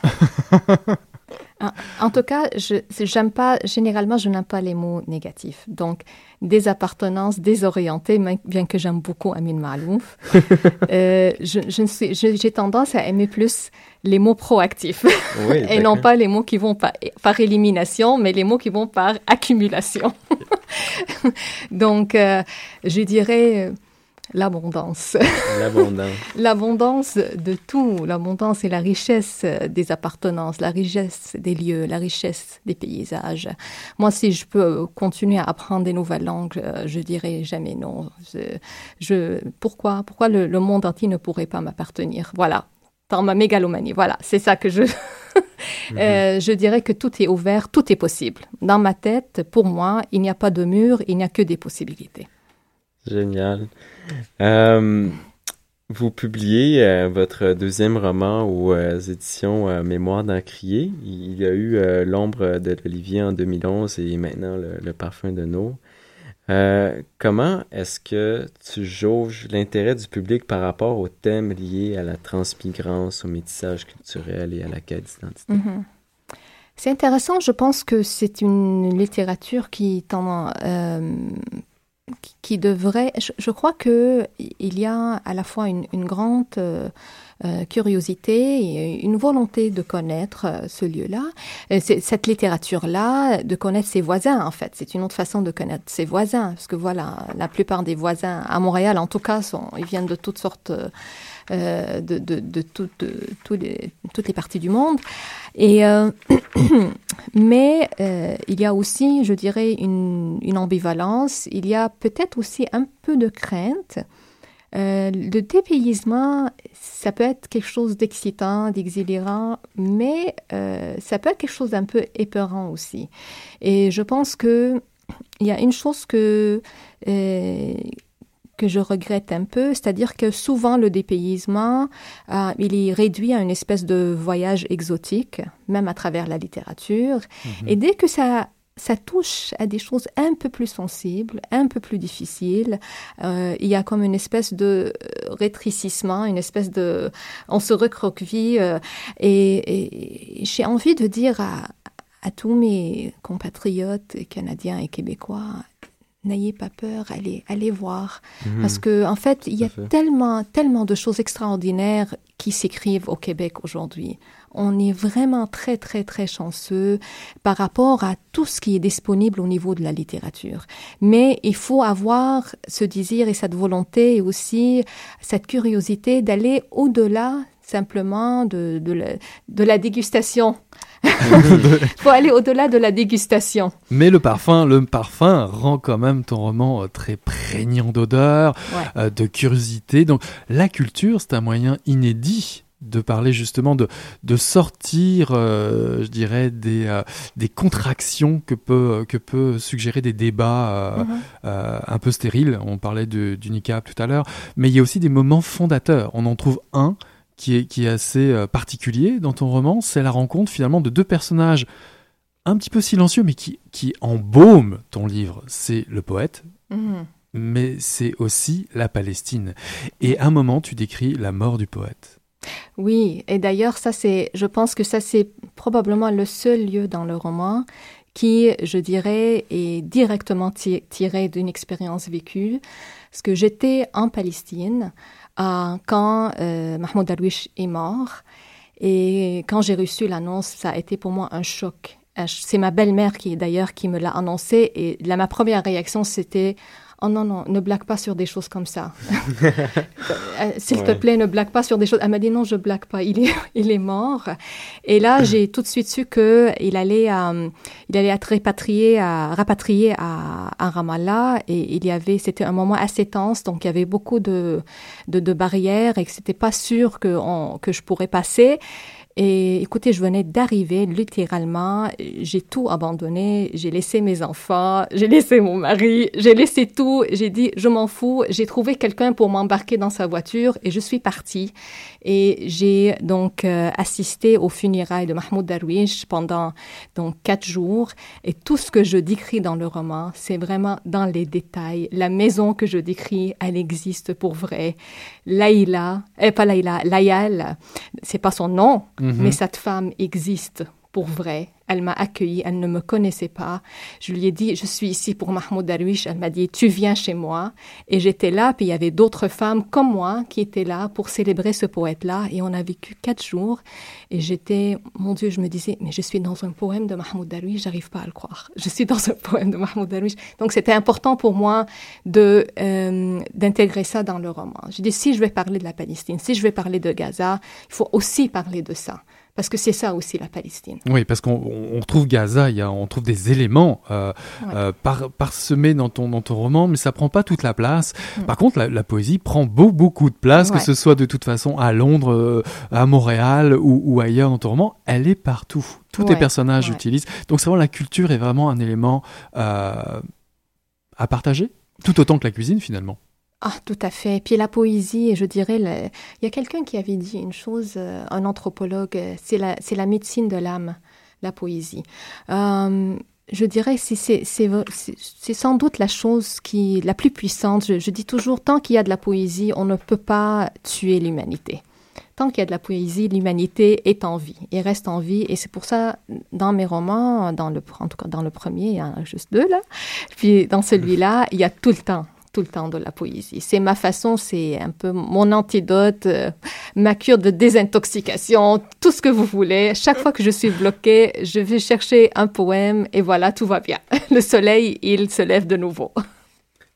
En tout cas, je j'aime pas généralement je n'aime pas les mots négatifs. Donc des appartenances désorientées, bien que j'aime beaucoup Amin Malouf, euh, je, je j'ai tendance à aimer plus les mots proactifs et non pas les mots qui vont par, par élimination, mais les mots qui vont par accumulation. Donc euh, je dirais L'abondance. L'abondance. l'abondance de tout, l'abondance et la richesse des appartenances, la richesse des lieux, la richesse des paysages. Moi, si je peux continuer à apprendre des nouvelles langues, euh, je dirais jamais non. Je, pourquoi, pourquoi le, monde entier ne pourrait pas m'appartenir? Voilà, dans ma mégalomanie. Voilà, c'est ça que je. Euh, mhm. je dirais que tout est ouvert, tout est possible. Dans ma tête, pour moi, il n'y a pas de mur, il n'y a que des possibilités. Génial. Euh, vous publiez euh, votre deuxième roman aux euh, éditions Mémoire d'Encrier. Il y a eu L'ombre de l'Olivier en 2011 et maintenant Le, parfum de nos. comment est-ce que tu jauges l'intérêt du public par rapport aux thèmes liés à la transmigrance, au métissage culturel et à la quête d'identité? Mm-hmm. C'est intéressant, je pense que c'est une littérature qui tend qui devrait. Je, crois que il y a à la fois une, grande euh, euh, curiosité et une volonté de connaître euh, ce lieu-là, cette littérature-là, de connaître ses voisins en fait. C'est une autre façon de connaître ses voisins, parce que voilà, la plupart des voisins à Montréal, en tout cas, ils viennent de toutes sortes. de, de, toutes les parties du monde. Euh, mais euh, il y a aussi, je dirais, une ambivalence. Il y a peut-être aussi un peu de crainte. Euh, le dépaysement, ça peut être quelque chose d'excitant, d'exhilérant, mais euh, ça peut être quelque chose d'un peu épeurant aussi. Et je pense que il y a une chose que euh, que je regrette un peu, c'est-à-dire que souvent le dépaysement, euh, il est réduit à une espèce de voyage exotique, même à travers la littérature. Mhm. Et dès que ça ça touche à des choses un peu plus sensibles, un peu plus difficiles. Euh, il y a comme une espèce de rétrécissement, une espèce de... On se recroqueville. Euh, et, et j'ai envie de dire à, à tous mes compatriotes canadiens et québécois, n'ayez pas peur, allez, allez voir. Mhm. Parce que, en fait, il y a tellement, tellement de choses extraordinaires qui s'écrivent au Québec aujourd'hui. On est vraiment très, très, très chanceux par rapport à tout ce qui est disponible au niveau de la littérature. Mais il faut avoir ce désir et cette volonté et aussi cette curiosité d'aller au-delà simplement de, de, la, de la dégustation il faut aller au-delà de la dégustation. Mais le parfum, le parfum rend quand même ton roman euh, très prégnant d'odeur, euh, de curiosité. Donc la culture, c'est un moyen inédit de parler justement de, de sortir, euh, je dirais, des, des contractions que peut, que peut suggérer des débats mm-hmm. un peu stériles. On parlait de, du NICAP tout à l'heure, mais il y a aussi des moments fondateurs. On en trouve un qui est, qui est assez euh, particulier dans ton roman, c'est la rencontre finalement de deux personnages un petit peu silencieux, mais qui, qui embaument ton livre. C'est le poète, mhm. mais c'est aussi la Palestine. Et à un moment, tu décris la mort du poète. Oui, et d'ailleurs, ça c'est, je pense que ça c'est probablement le seul lieu dans le roman qui, je dirais, est directement tiré d'une expérience vécue. Parce que j'étais en Palestine quand Mahmoud Darwish est mort. Et quand j'ai reçu l'annonce, ça a été pour moi un choc. C'est ma belle-mère qui, d'ailleurs, qui me l'a annoncé. Et là, ma première réaction, c'était Oh non, non, ne blague pas sur des choses comme ça. Euh, s'il te plaît, ne blague pas sur des choses. Elle m'a dit non, je blague pas. Il est, il est mort. Et là, j'ai tout de suite su que il allait, euh, il allait être répatrié, à, rapatrié à, à, Ramallah. Et il y avait, c'était un moment assez tense, donc il y avait beaucoup de, de, de barrières et que c'était pas sûr que, on, que je pourrais passer. Et écoutez, je venais d'arriver littéralement, j'ai tout abandonné, j'ai laissé mes enfants, j'ai laissé mon mari, j'ai laissé tout, j'ai dit je m'en fous, j'ai trouvé quelqu'un pour m'embarquer dans sa voiture et je suis partie. Et j'ai donc euh, assisté aux funérailles de Mahmoud Darwish pendant donc quatre jours et tout ce que je décris dans le roman, c'est vraiment dans les détails. La maison que je décris, elle existe pour vrai. Laïla, eh, pas Laïla, Layal, c'est pas son nom, Mais cette femme existe pour vrai. Elle m'a accueillie, elle ne me connaissait pas. Je lui ai dit, je suis ici pour Mahmoud Darwish. Elle m'a dit, tu viens chez moi. Et j'étais là, puis il y avait d'autres femmes comme moi qui étaient là pour célébrer ce poète-là. Et on a vécu quatre jours. Et j'étais, mon Dieu, je me disais, mais je suis dans un poème de Mahmoud Darwish, j'arrive pas à le croire. Je suis dans un poème de Mahmoud Darwish. Donc c'était important pour moi euh, d'intégrer ça dans le roman. Je dis, si je vais parler de la Palestine, si je vais parler de Gaza, il faut aussi parler de ça. Parce que c'est ça aussi la Palestine. Oui, parce qu'on on trouve Gaza, il y a, on trouve des éléments euh, euh, par, parsemés dans ton, dans ton roman, mais ça prend pas toute la place. Mm. Par contre, la, poésie prend beau, beaucoup de place, que ce soit de toute façon à Londres, euh, à Montréal ou, ou, ailleurs dans ton roman, elle est partout. Tous tes personnages utilisent. Donc c'est vraiment la culture est vraiment un élément à partager, tout autant que la cuisine finalement. Ah, tout à fait. Puis la poésie, je dirais, il y a quelqu'un qui avait dit une chose, euh, un anthropologue, euh, c'est la, la médecine de l'âme, la poésie. Euh, je dirais, c'est, sans doute la chose qui, la plus puissante. Je, je dis toujours, tant qu'il y a de la poésie, on ne peut pas tuer l'humanité. Tant qu'il y a de la poésie, l'humanité est en vie et reste en vie. Et c'est pour ça, dans mes romans, dans le, en tout cas dans le premier, il y en a juste deux là, puis dans celui-là, il y a tout le temps tout le temps de la poésie. C'est ma façon, c'est un peu mon antidote, euh, ma cure de désintoxication, tout ce que vous voulez. Chaque fois que je suis bloquée, je vais chercher un poème et voilà, tout va bien. Le soleil, il se lève de nouveau.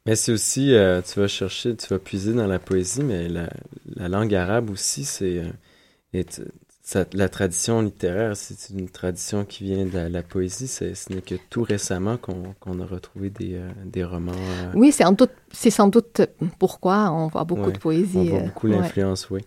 Mais c'est aussi, euh, tu vas chercher, tu vas puiser dans la poésie, mais la, la langue arabe aussi, c'est... Euh, la tradition littéraire, c'est une tradition qui vient de la, poésie. Ce n'est que tout récemment qu'on a retrouvé des, des romans. Oui, c'est doute c'est sans doute pourquoi on voit beaucoup de poésie. On voit euh, beaucoup l'influence, oui.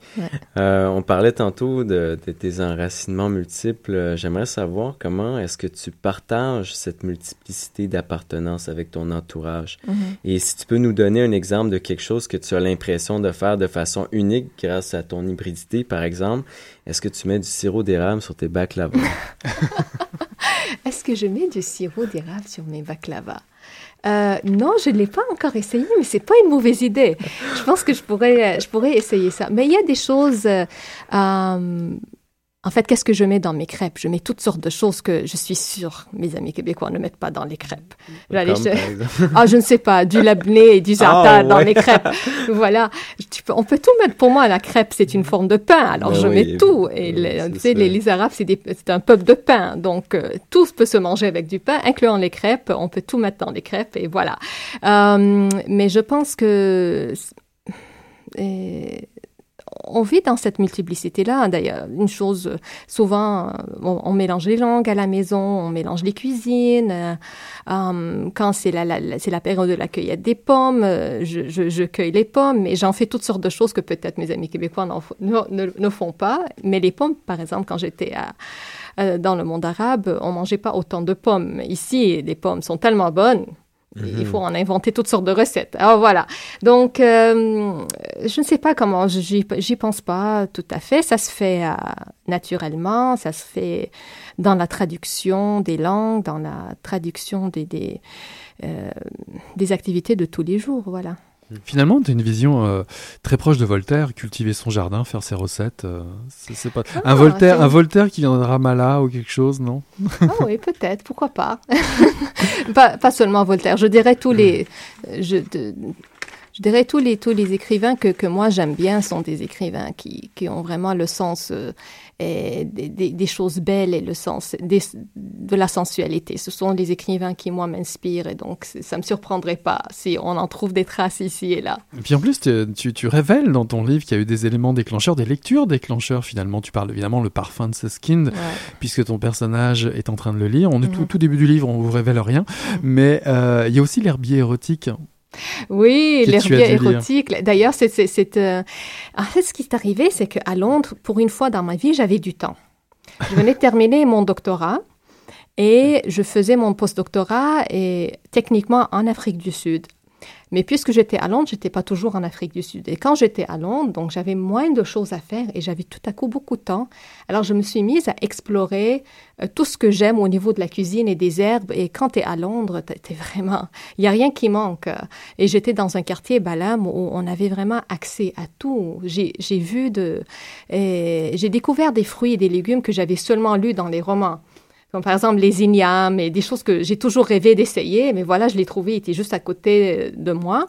Euh, on parlait tantôt de, tes enracinements multiples. J'aimerais savoir comment est-ce que tu partages cette multiplicité d'appartenance avec ton entourage. Mm-hmm. Et si tu peux nous donner un exemple de quelque chose que tu as l'impression de faire de façon unique grâce à ton hybridité, par exemple, est-ce que tu mets du sirop d'érable sur tes baklava? est-ce que je mets du sirop d'érable sur mes baklava? Euh, non, je ne l'ai pas encore essayé, mais c'est pas une mauvaise idée. Je pense que je pourrais, je pourrais essayer ça. Mais il y a des choses. Euh, euh en fait, qu'est-ce que je mets dans mes crêpes? Je mets toutes sortes de choses que je suis sûre mes amis québécois ne mettent pas dans les crêpes. ah, je ne sais pas, du labné et du ah, dans les crêpes. voilà. on peut tout mettre. Pour moi, la crêpe, c'est une forme de pain. Alors, je mets tout. Et tu sais, les, Arabes, c'est un peuple de pain. Donc, euh, tout peut se manger avec du pain, incluant les crêpes. On peut tout mettre dans les crêpes et voilà. Euh, mais je pense que... Et on vit dans cette multiplicité-là. D'ailleurs, une chose, souvent, on, mélange les langues à la maison, on mélange les cuisines. Euh, euh, quand c'est la, période de la cueillette des pommes, euh, je, cueille les pommes, mais j'en fais toutes sortes de choses que peut-être mes amis québécois ne, font pas. Mais les pommes, par exemple, quand j'étais dans le monde arabe, on mangeait pas autant de pommes. Ici, les pommes sont tellement bonnes il mhm. faut en inventer toutes sortes de recettes. Alors voilà. Donc, euh, je ne sais pas comment, j'y pense pas tout à fait. Ça se fait euh, naturellement, ça se fait dans la traduction des langues, dans la traduction des, des, euh, des activités de tous les jours. Voilà. Finalement, tu as une vision euh, très proche de Voltaire, cultiver son jardin, faire ses recettes. Euh, c'est pas ah, un Voltaire, un Voltaire qui viendra de Ramallah ou quelque chose, non? Ah oui, peut-être, pourquoi pas? pas. pas. seulement Voltaire, je dirais tous les. Je, je dirais tous les tous les écrivains que, que moi j'aime bien sont des écrivains qui, qui ont vraiment le sens euh, et des, choses belles et le sens des, de la sensualité. Ce sont les écrivains qui moi m'inspirent et donc ça me surprendrait pas si on en trouve des traces ici et là. Et puis en plus tu, tu, révèles dans ton livre qu'il y a eu des éléments déclencheurs, des lectures déclencheurs finalement. Tu parles évidemment le parfum de Suskind ouais. puisque ton personnage est en train de le lire. On est mm -hmm. tout, tout début du livre, on vous révèle rien, mais euh, il y a aussi l'herbier érotique oui, l'herbier érotique. D'ailleurs, c'est euh... en fait ce qui est arrivé, c'est qu'à Londres, pour une fois dans ma vie, j'avais du temps. Je venais de terminer mon doctorat et je faisais mon postdoctorat et techniquement en Afrique du Sud. Mais puisque j'étais à Londres, j'étais pas toujours en Afrique du Sud. Et quand j'étais à Londres, donc j'avais moins de choses à faire et j'avais tout à coup beaucoup de temps. Alors je me suis mise à explorer euh, tout ce que j'aime au niveau de la cuisine et des herbes. Et quand tu es à Londres, tu vraiment, il y a rien qui manque. Et j'étais dans un quartier Balam où on avait vraiment accès à tout. J'ai vu de, j'ai découvert des fruits et des légumes que j'avais seulement lus dans les romans par exemple les ignames et des choses que j'ai toujours rêvé d'essayer, mais voilà, je l'ai trouvé, il était juste à côté de moi.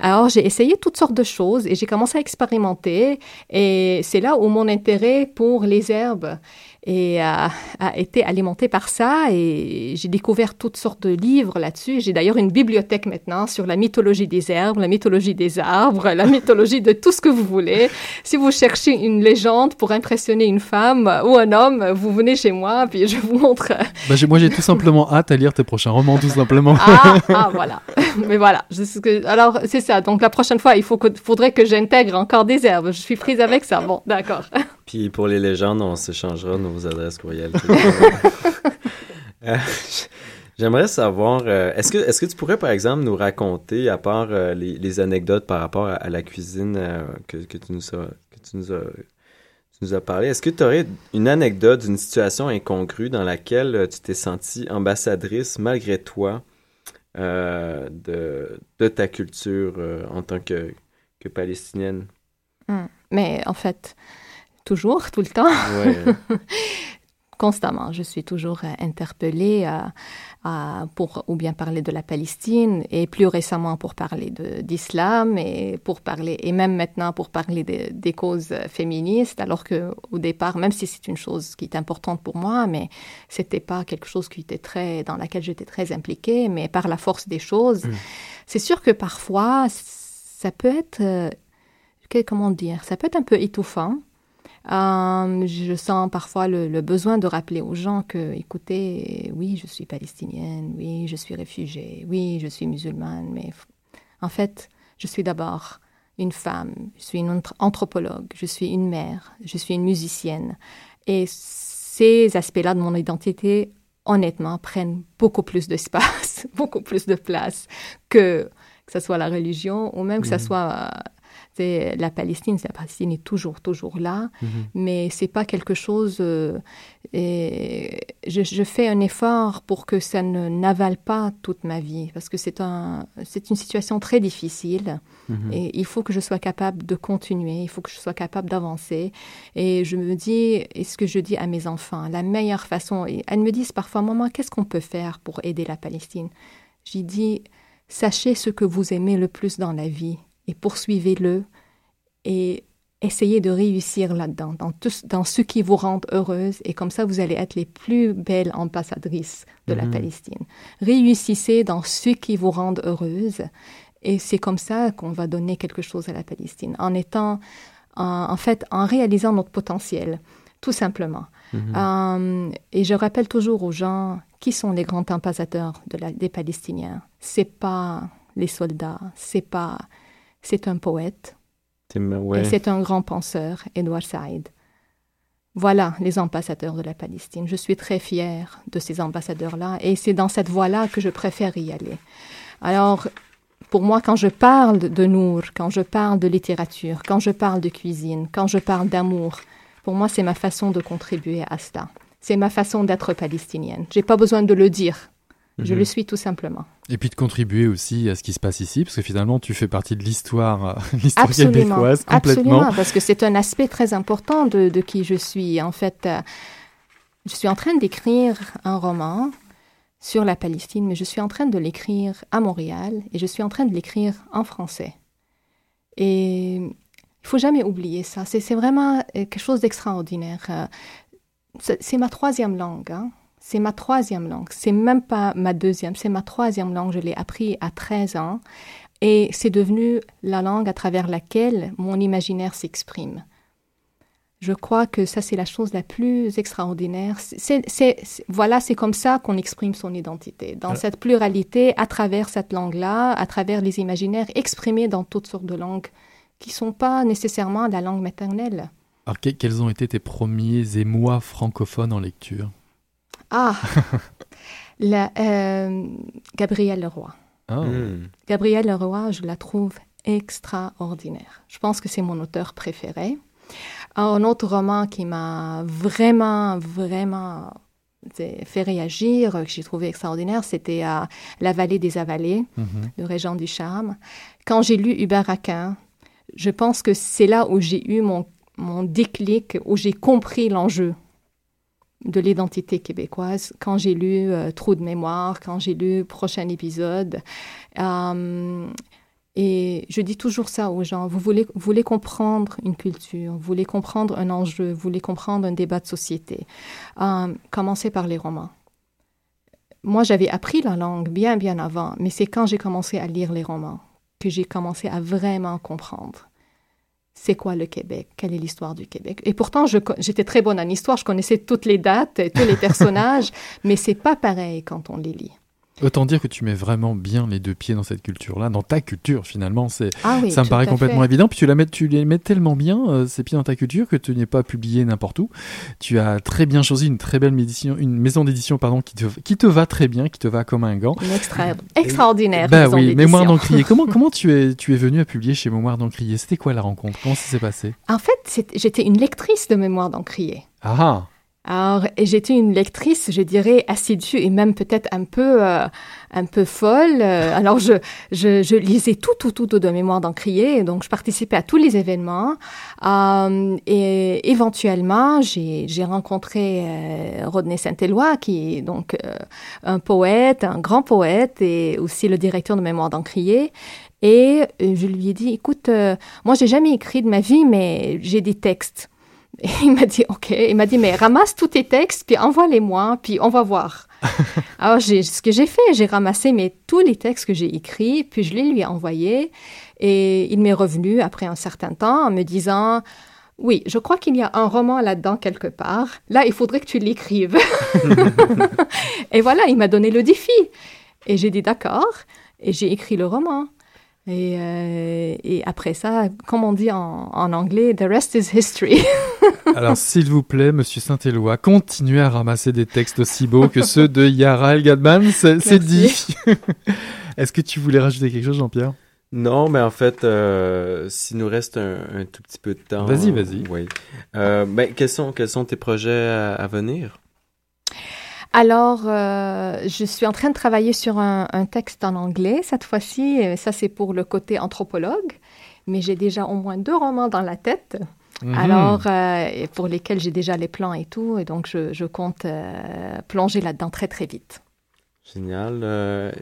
Alors j'ai essayé toutes sortes de choses et j'ai commencé à expérimenter et c'est là où mon intérêt pour les herbes et a, a, été alimenté par ça. Et j'ai découvert toutes sortes de livres là-dessus. J'ai d'ailleurs une bibliothèque maintenant sur la mythologie des herbes, la mythologie des arbres, la mythologie de tout ce que vous voulez. Si vous cherchez une légende pour impressionner une femme ou un homme, vous venez chez moi, puis je vous montre. Bah, moi, j'ai tout simplement hâte à lire tes prochains romans, tout simplement. Ah, ah voilà. Mais voilà. Alors, c'est ça. Donc, la prochaine fois, il faut que... faudrait que j'intègre encore des herbes. Je suis prise avec ça. Bon, d'accord. Puis pour les légendes, on s'échangera nos adresses courriels. euh, J'aimerais savoir, euh, est-ce que, est que tu pourrais par exemple nous raconter, à part euh, les, les, anecdotes par rapport à, à la cuisine euh, que, que, tu nous as, que tu nous as, tu nous as parlé, est-ce que tu aurais une anecdote d'une situation incongrue dans laquelle tu t'es sentie ambassadrice malgré toi de, de ta culture en tant que, que palestinienne? Mmh. Mais en fait, toujours, tout le temps. Ouais. Constamment, je suis toujours interpellée à, à, pour ou bien parler de la Palestine et plus récemment pour parler d'islam et pour parler et même maintenant pour parler de, des causes féministes. Alors que au départ, même si c'est une chose qui est importante pour moi, mais c'était pas quelque chose qui était très dans laquelle j'étais très impliquée. Mais par la force des choses, mmh. c'est sûr que parfois ça peut être euh, comment dire, ça peut être un peu étouffant euh, je sens parfois le, le, besoin de rappeler aux gens que, écoutez, oui, je suis palestinienne, oui, je suis réfugiée, oui, je suis musulmane, mais en fait, je suis d'abord une femme, je suis une anthropologue, je suis une mère, je suis une musicienne. Et ces aspects-là de mon identité, honnêtement, prennent beaucoup plus d'espace, beaucoup plus de place que que ce soit la religion ou même que ce mmh. soit c'est la Palestine, la Palestine est toujours, toujours là, mm -hmm. mais c'est pas quelque chose. Euh, et je, je, fais un effort pour que ça ne n'avale pas toute ma vie, parce que c'est un, c'est une situation très difficile, -hmm. et il faut que je sois capable de continuer, il faut que je sois capable d'avancer. Et je me dis, et ce que je dis à mes enfants, la meilleure façon. Et elles me disent parfois, maman, qu'est-ce qu'on peut faire pour aider la Palestine? J'y dis, sachez ce que vous aimez le plus dans la vie et poursuivez-le et essayez de réussir là-dedans, dans, tout, dans ce qui vous rend heureuse et comme ça vous allez être les plus belles ambassadrices de mmh. la Palestine. Réussissez dans ce qui vous rend heureuse et c'est comme ça qu'on va donner quelque chose à la Palestine, en étant, en, en fait, en réalisant notre potentiel, tout simplement. Mmh. Um, et je rappelle toujours aux gens qui sont les grands ambassadeurs de la, des Palestiniens. C'est pas les soldats, c'est pas c'est un poète. Ouais. Et c'est un grand penseur, Edouard Saïd. Voilà les ambassadeurs de la Palestine. Je suis très fière de ces ambassadeurs-là et c'est dans cette voie-là que je préfère y aller. Alors, pour moi, quand je parle de Nour, quand je parle de littérature, quand je parle de cuisine, quand je parle d'amour, pour moi, c'est ma façon de contribuer à cela. C'est ma façon d'être palestinienne. J'ai pas besoin de le dire. Je le suis tout simplement. Et puis de contribuer aussi à ce qui se passe ici, parce que finalement tu fais partie de l'histoire, l'histoire québécoise complètement. Absolument, parce que c'est un aspect très important de, de, qui je suis. En fait, euh, je suis en train d'écrire un roman sur la Palestine, mais je suis en train de l'écrire à Montréal et je suis en train de l'écrire en français. Et il faut jamais oublier ça. C'est vraiment quelque chose d'extraordinaire. C'est ma troisième langue. Hein. C'est ma troisième langue. C'est même pas ma deuxième, c'est ma troisième langue. Je l'ai appris à 13 ans. Et c'est devenu la langue à travers laquelle mon imaginaire s'exprime. Je crois que ça, c'est la chose la plus extraordinaire. C'est, voilà, c'est comme ça qu'on exprime son identité, dans cette pluralité, à travers cette langue-là, à travers les imaginaires exprimés dans toutes sortes de langues qui ne sont pas nécessairement la langue maternelle. Alors, quels ont été tes premiers émois francophones en lecture? Ah, la, euh, Gabrielle Leroy. Oh. Hmm. Gabrielle Leroy, je la trouve extraordinaire. Je pense que c'est mon auteur préféré. Un autre roman qui m'a vraiment, vraiment fait réagir, que j'ai trouvé extraordinaire, c'était euh, La vallée des avalés Mhm. de Régent Ducharme. Quand j'ai lu Hubert Aquin, je pense que c'est là où j'ai eu mon, mon déclic, où j'ai compris l'enjeu de l'identité québécoise. Quand j'ai lu euh, Trou de mémoire, quand j'ai lu Prochain épisode. Euh, et je dis toujours ça aux gens. Vous voulez, voulez comprendre une culture, vous voulez comprendre un enjeu, vous voulez comprendre un débat de société. Euh, commencez par les romans. Moi, j'avais appris la langue bien, bien avant, mais c'est quand j'ai commencé à lire les romans que j'ai commencé à vraiment comprendre c'est quoi le Québec, quelle est l'histoire du Québec? Et pourtant, j'étais très bonne en histoire, je connaissais toutes les dates, tous les personnages, mais c'est pas pareil quand on les lit. Autant dire que tu mets vraiment bien les deux pieds dans cette culture-là, dans ta culture finalement. C'est, Ah oui, ça me paraît complètement fait. évident. Puis tu, la mets, tu les mets tellement bien, euh, ces pieds dans ta culture, que tu n'es pas publié n'importe où. Tu as très bien choisi une très belle une maison d'édition pardon, qui te, qui te va très bien, qui te va comme un gant. Une extra- extraordinaire. Bah maison oui. Mémoire d'Encrier. Comment, comment tu es, tu es venu à publier chez Mémoire d'Encrier? C'était quoi la rencontre? Comment ça s'est passé? En fait, j'étais une lectrice de Mémoire d'Encrier. Ah Alors, j'étais une lectrice, je dirais, assidue et même peut-être un peu, euh, un peu folle. Euh, Alors, je, lisais tout, tout, tout, de mémoire d'encrier. Donc, je participais à tous les événements. Euh, et éventuellement, j'ai rencontré Rodney Saint-Éloi, qui est donc un poète, un grand poète et aussi le directeur de mémoire d'encrier. Et je lui ai dit, écoute, moi, j'ai jamais écrit de ma vie, mais j'ai des textes. Et il m'a dit, OK. Il m'a dit, mais ramasse tous tes textes, puis envoie-les-moi, puis on va voir. Alors, j'ai, ce que j'ai fait, j'ai ramassé mes, tous les textes que j'ai écrits, puis je les lui ai envoyés. Et il m'est revenu après un certain temps en me disant, oui, je crois qu'il y a un roman là-dedans quelque part. Là, il faudrait que tu l'écrives. et voilà, il m'a donné le défi. Et j'ai dit, d'accord. Et j'ai écrit le roman. Et, euh, et après ça, comme on dit en, en anglais, the rest is history. Alors, s'il vous plaît, monsieur Saint-Éloi, continuez à ramasser des textes aussi beaux que ceux de Yara El Gadman, c'est c'est dit. Est-ce que tu voulais rajouter quelque chose, Jean-Pierre? Non, mais en fait, euh, s'il nous reste un, un tout petit peu de temps. Vas-y, vas-y. Oui. Euh, ben, quels sont, quels sont tes projets à, à venir? Alors, euh, je suis en train de travailler sur un, un texte en anglais cette fois-ci. Euh, Ça, c'est pour le côté anthropologue. Mais j'ai déjà au moins deux romans dans la tête. Mhm. Alors, euh, pour lesquels j'ai déjà les plans et tout. Et donc, je, je compte euh, plonger là-dedans très, très vite. Génial.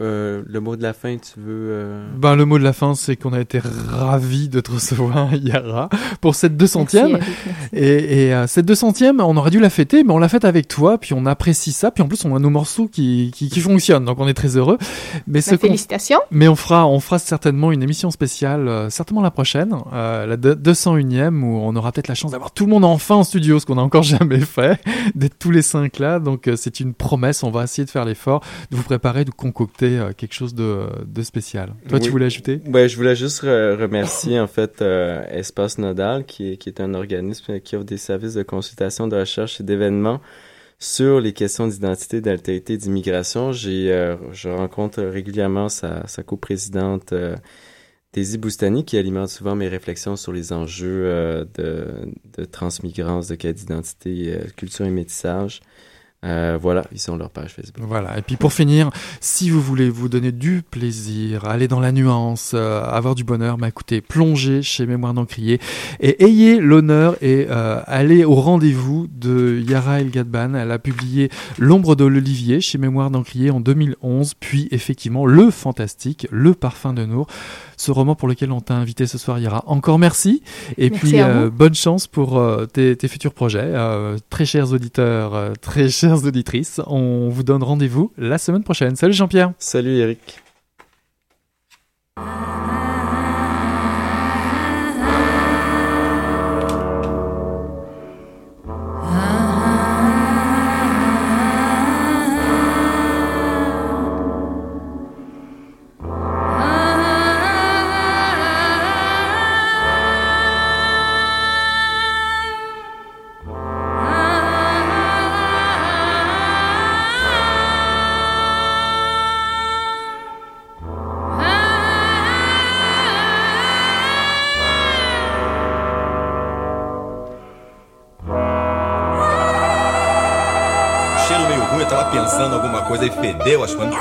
Euh, le mot de la fin, tu veux... euh, Ben, le mot de la fin, c'est qu'on a été ravis de te recevoir, Yara, pour cette 200e. Merci, Eric, merci. Et, et euh, cette 200e, on aurait dû la fêter, mais on l'a faite avec toi, puis on apprécie ça, puis en plus on a nos morceaux qui, qui, qui fonctionnent, donc on est très heureux. Mais ce Ben, qu'on- félicitations. mais on fera, on fera certainement une émission spéciale, euh, certainement la prochaine, euh, la de- 201e, où on aura peut-être la chance d'avoir tout le monde enfin en studio, ce qu'on n'a encore jamais fait, d'être tous les cinq là. Donc euh, c'est une promesse, on va essayer de faire l'effort, de vous préparer, de concocter euh, quelque chose de, de spécial. Toi, tu voulais ajouter? Ouais, je voulais juste re- remercier en fait euh, Espace Nodal, qui est, qui est un organisme qui offre des services de consultation, de recherche et d'événements sur les questions d'identité, d'altérité, et d'immigration. J'ai, euh, je rencontre régulièrement sa, sa coprésidente euh, Daisy Boustani, qui alimente souvent mes réflexions sur les enjeux euh, de, de transmigrance, de quête d'identité, culture et métissage. Euh, voilà, ils sont leur page Facebook. Voilà. Et puis pour finir, si vous voulez vous donner du plaisir, aller dans la nuance, euh, avoir du bonheur, bah écoutez, plongez chez Mémoire d'Encrier et ayez l'honneur et euh, allez au rendez-vous de Yara El Gadban. Elle a publié L'ombre de l'olivier chez Mémoire d'Encrier en 2011, puis effectivement Le Fantastique, Le Parfum de Nour. Ce roman pour lequel on t'a invité ce soir, Yara. Encore merci. Et Merci puis, à euh, vous. bonne chance pour euh, tes, tes futurs projets. Euh, très chers auditeurs, euh, très chères auditrices, on vous donne rendez-vous la semaine prochaine. Salut Jean-Pierre. Salut Eric. E as coisas.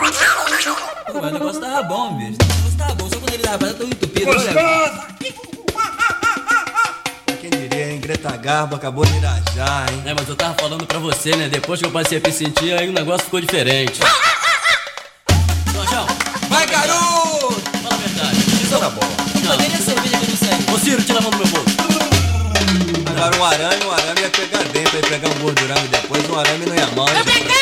Pô, mas o negócio tava bom, bicho. O negócio tava bom, só quando ele tava tão entupido. Olha, Quem diria, hein? Greta Garbo acabou de irajar, hein? É, mas eu tava falando pra você, né? Depois que eu passei a me sentir, aí o negócio ficou diferente. Jorjão, Vai, garoto! fala a verdade. Isso tá bom. Não, nem a cerveja que eu não sei. Ô Ciro, tira a mão do meu bolso. Agora um arame, um arame ia pegar dentro, ia pegar um gordurão e depois um arame não ia mal. hein, gente?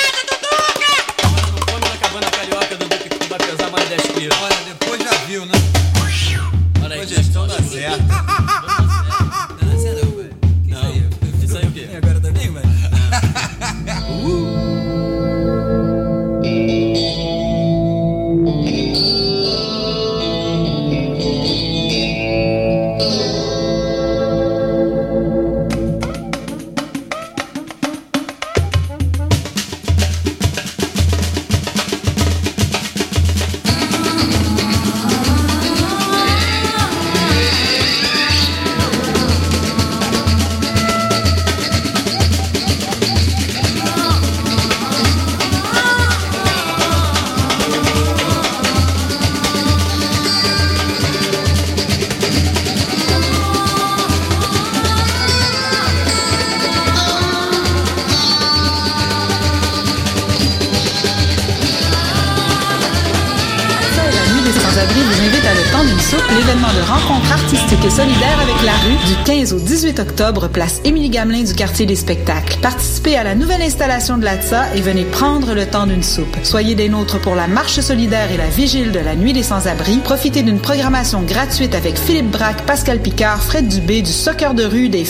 Place Émilie Gamelin du quartier des spectacles. Participez à la nouvelle installation de l'ATSA et venez prendre le temps d'une soupe. Soyez des nôtres pour la marche solidaire et la vigile de la Nuit des Sans-Abri. Profitez d'une programmation gratuite avec Philippe Braque, Pascal Picard, Fred Dubé, du soccer de rue, des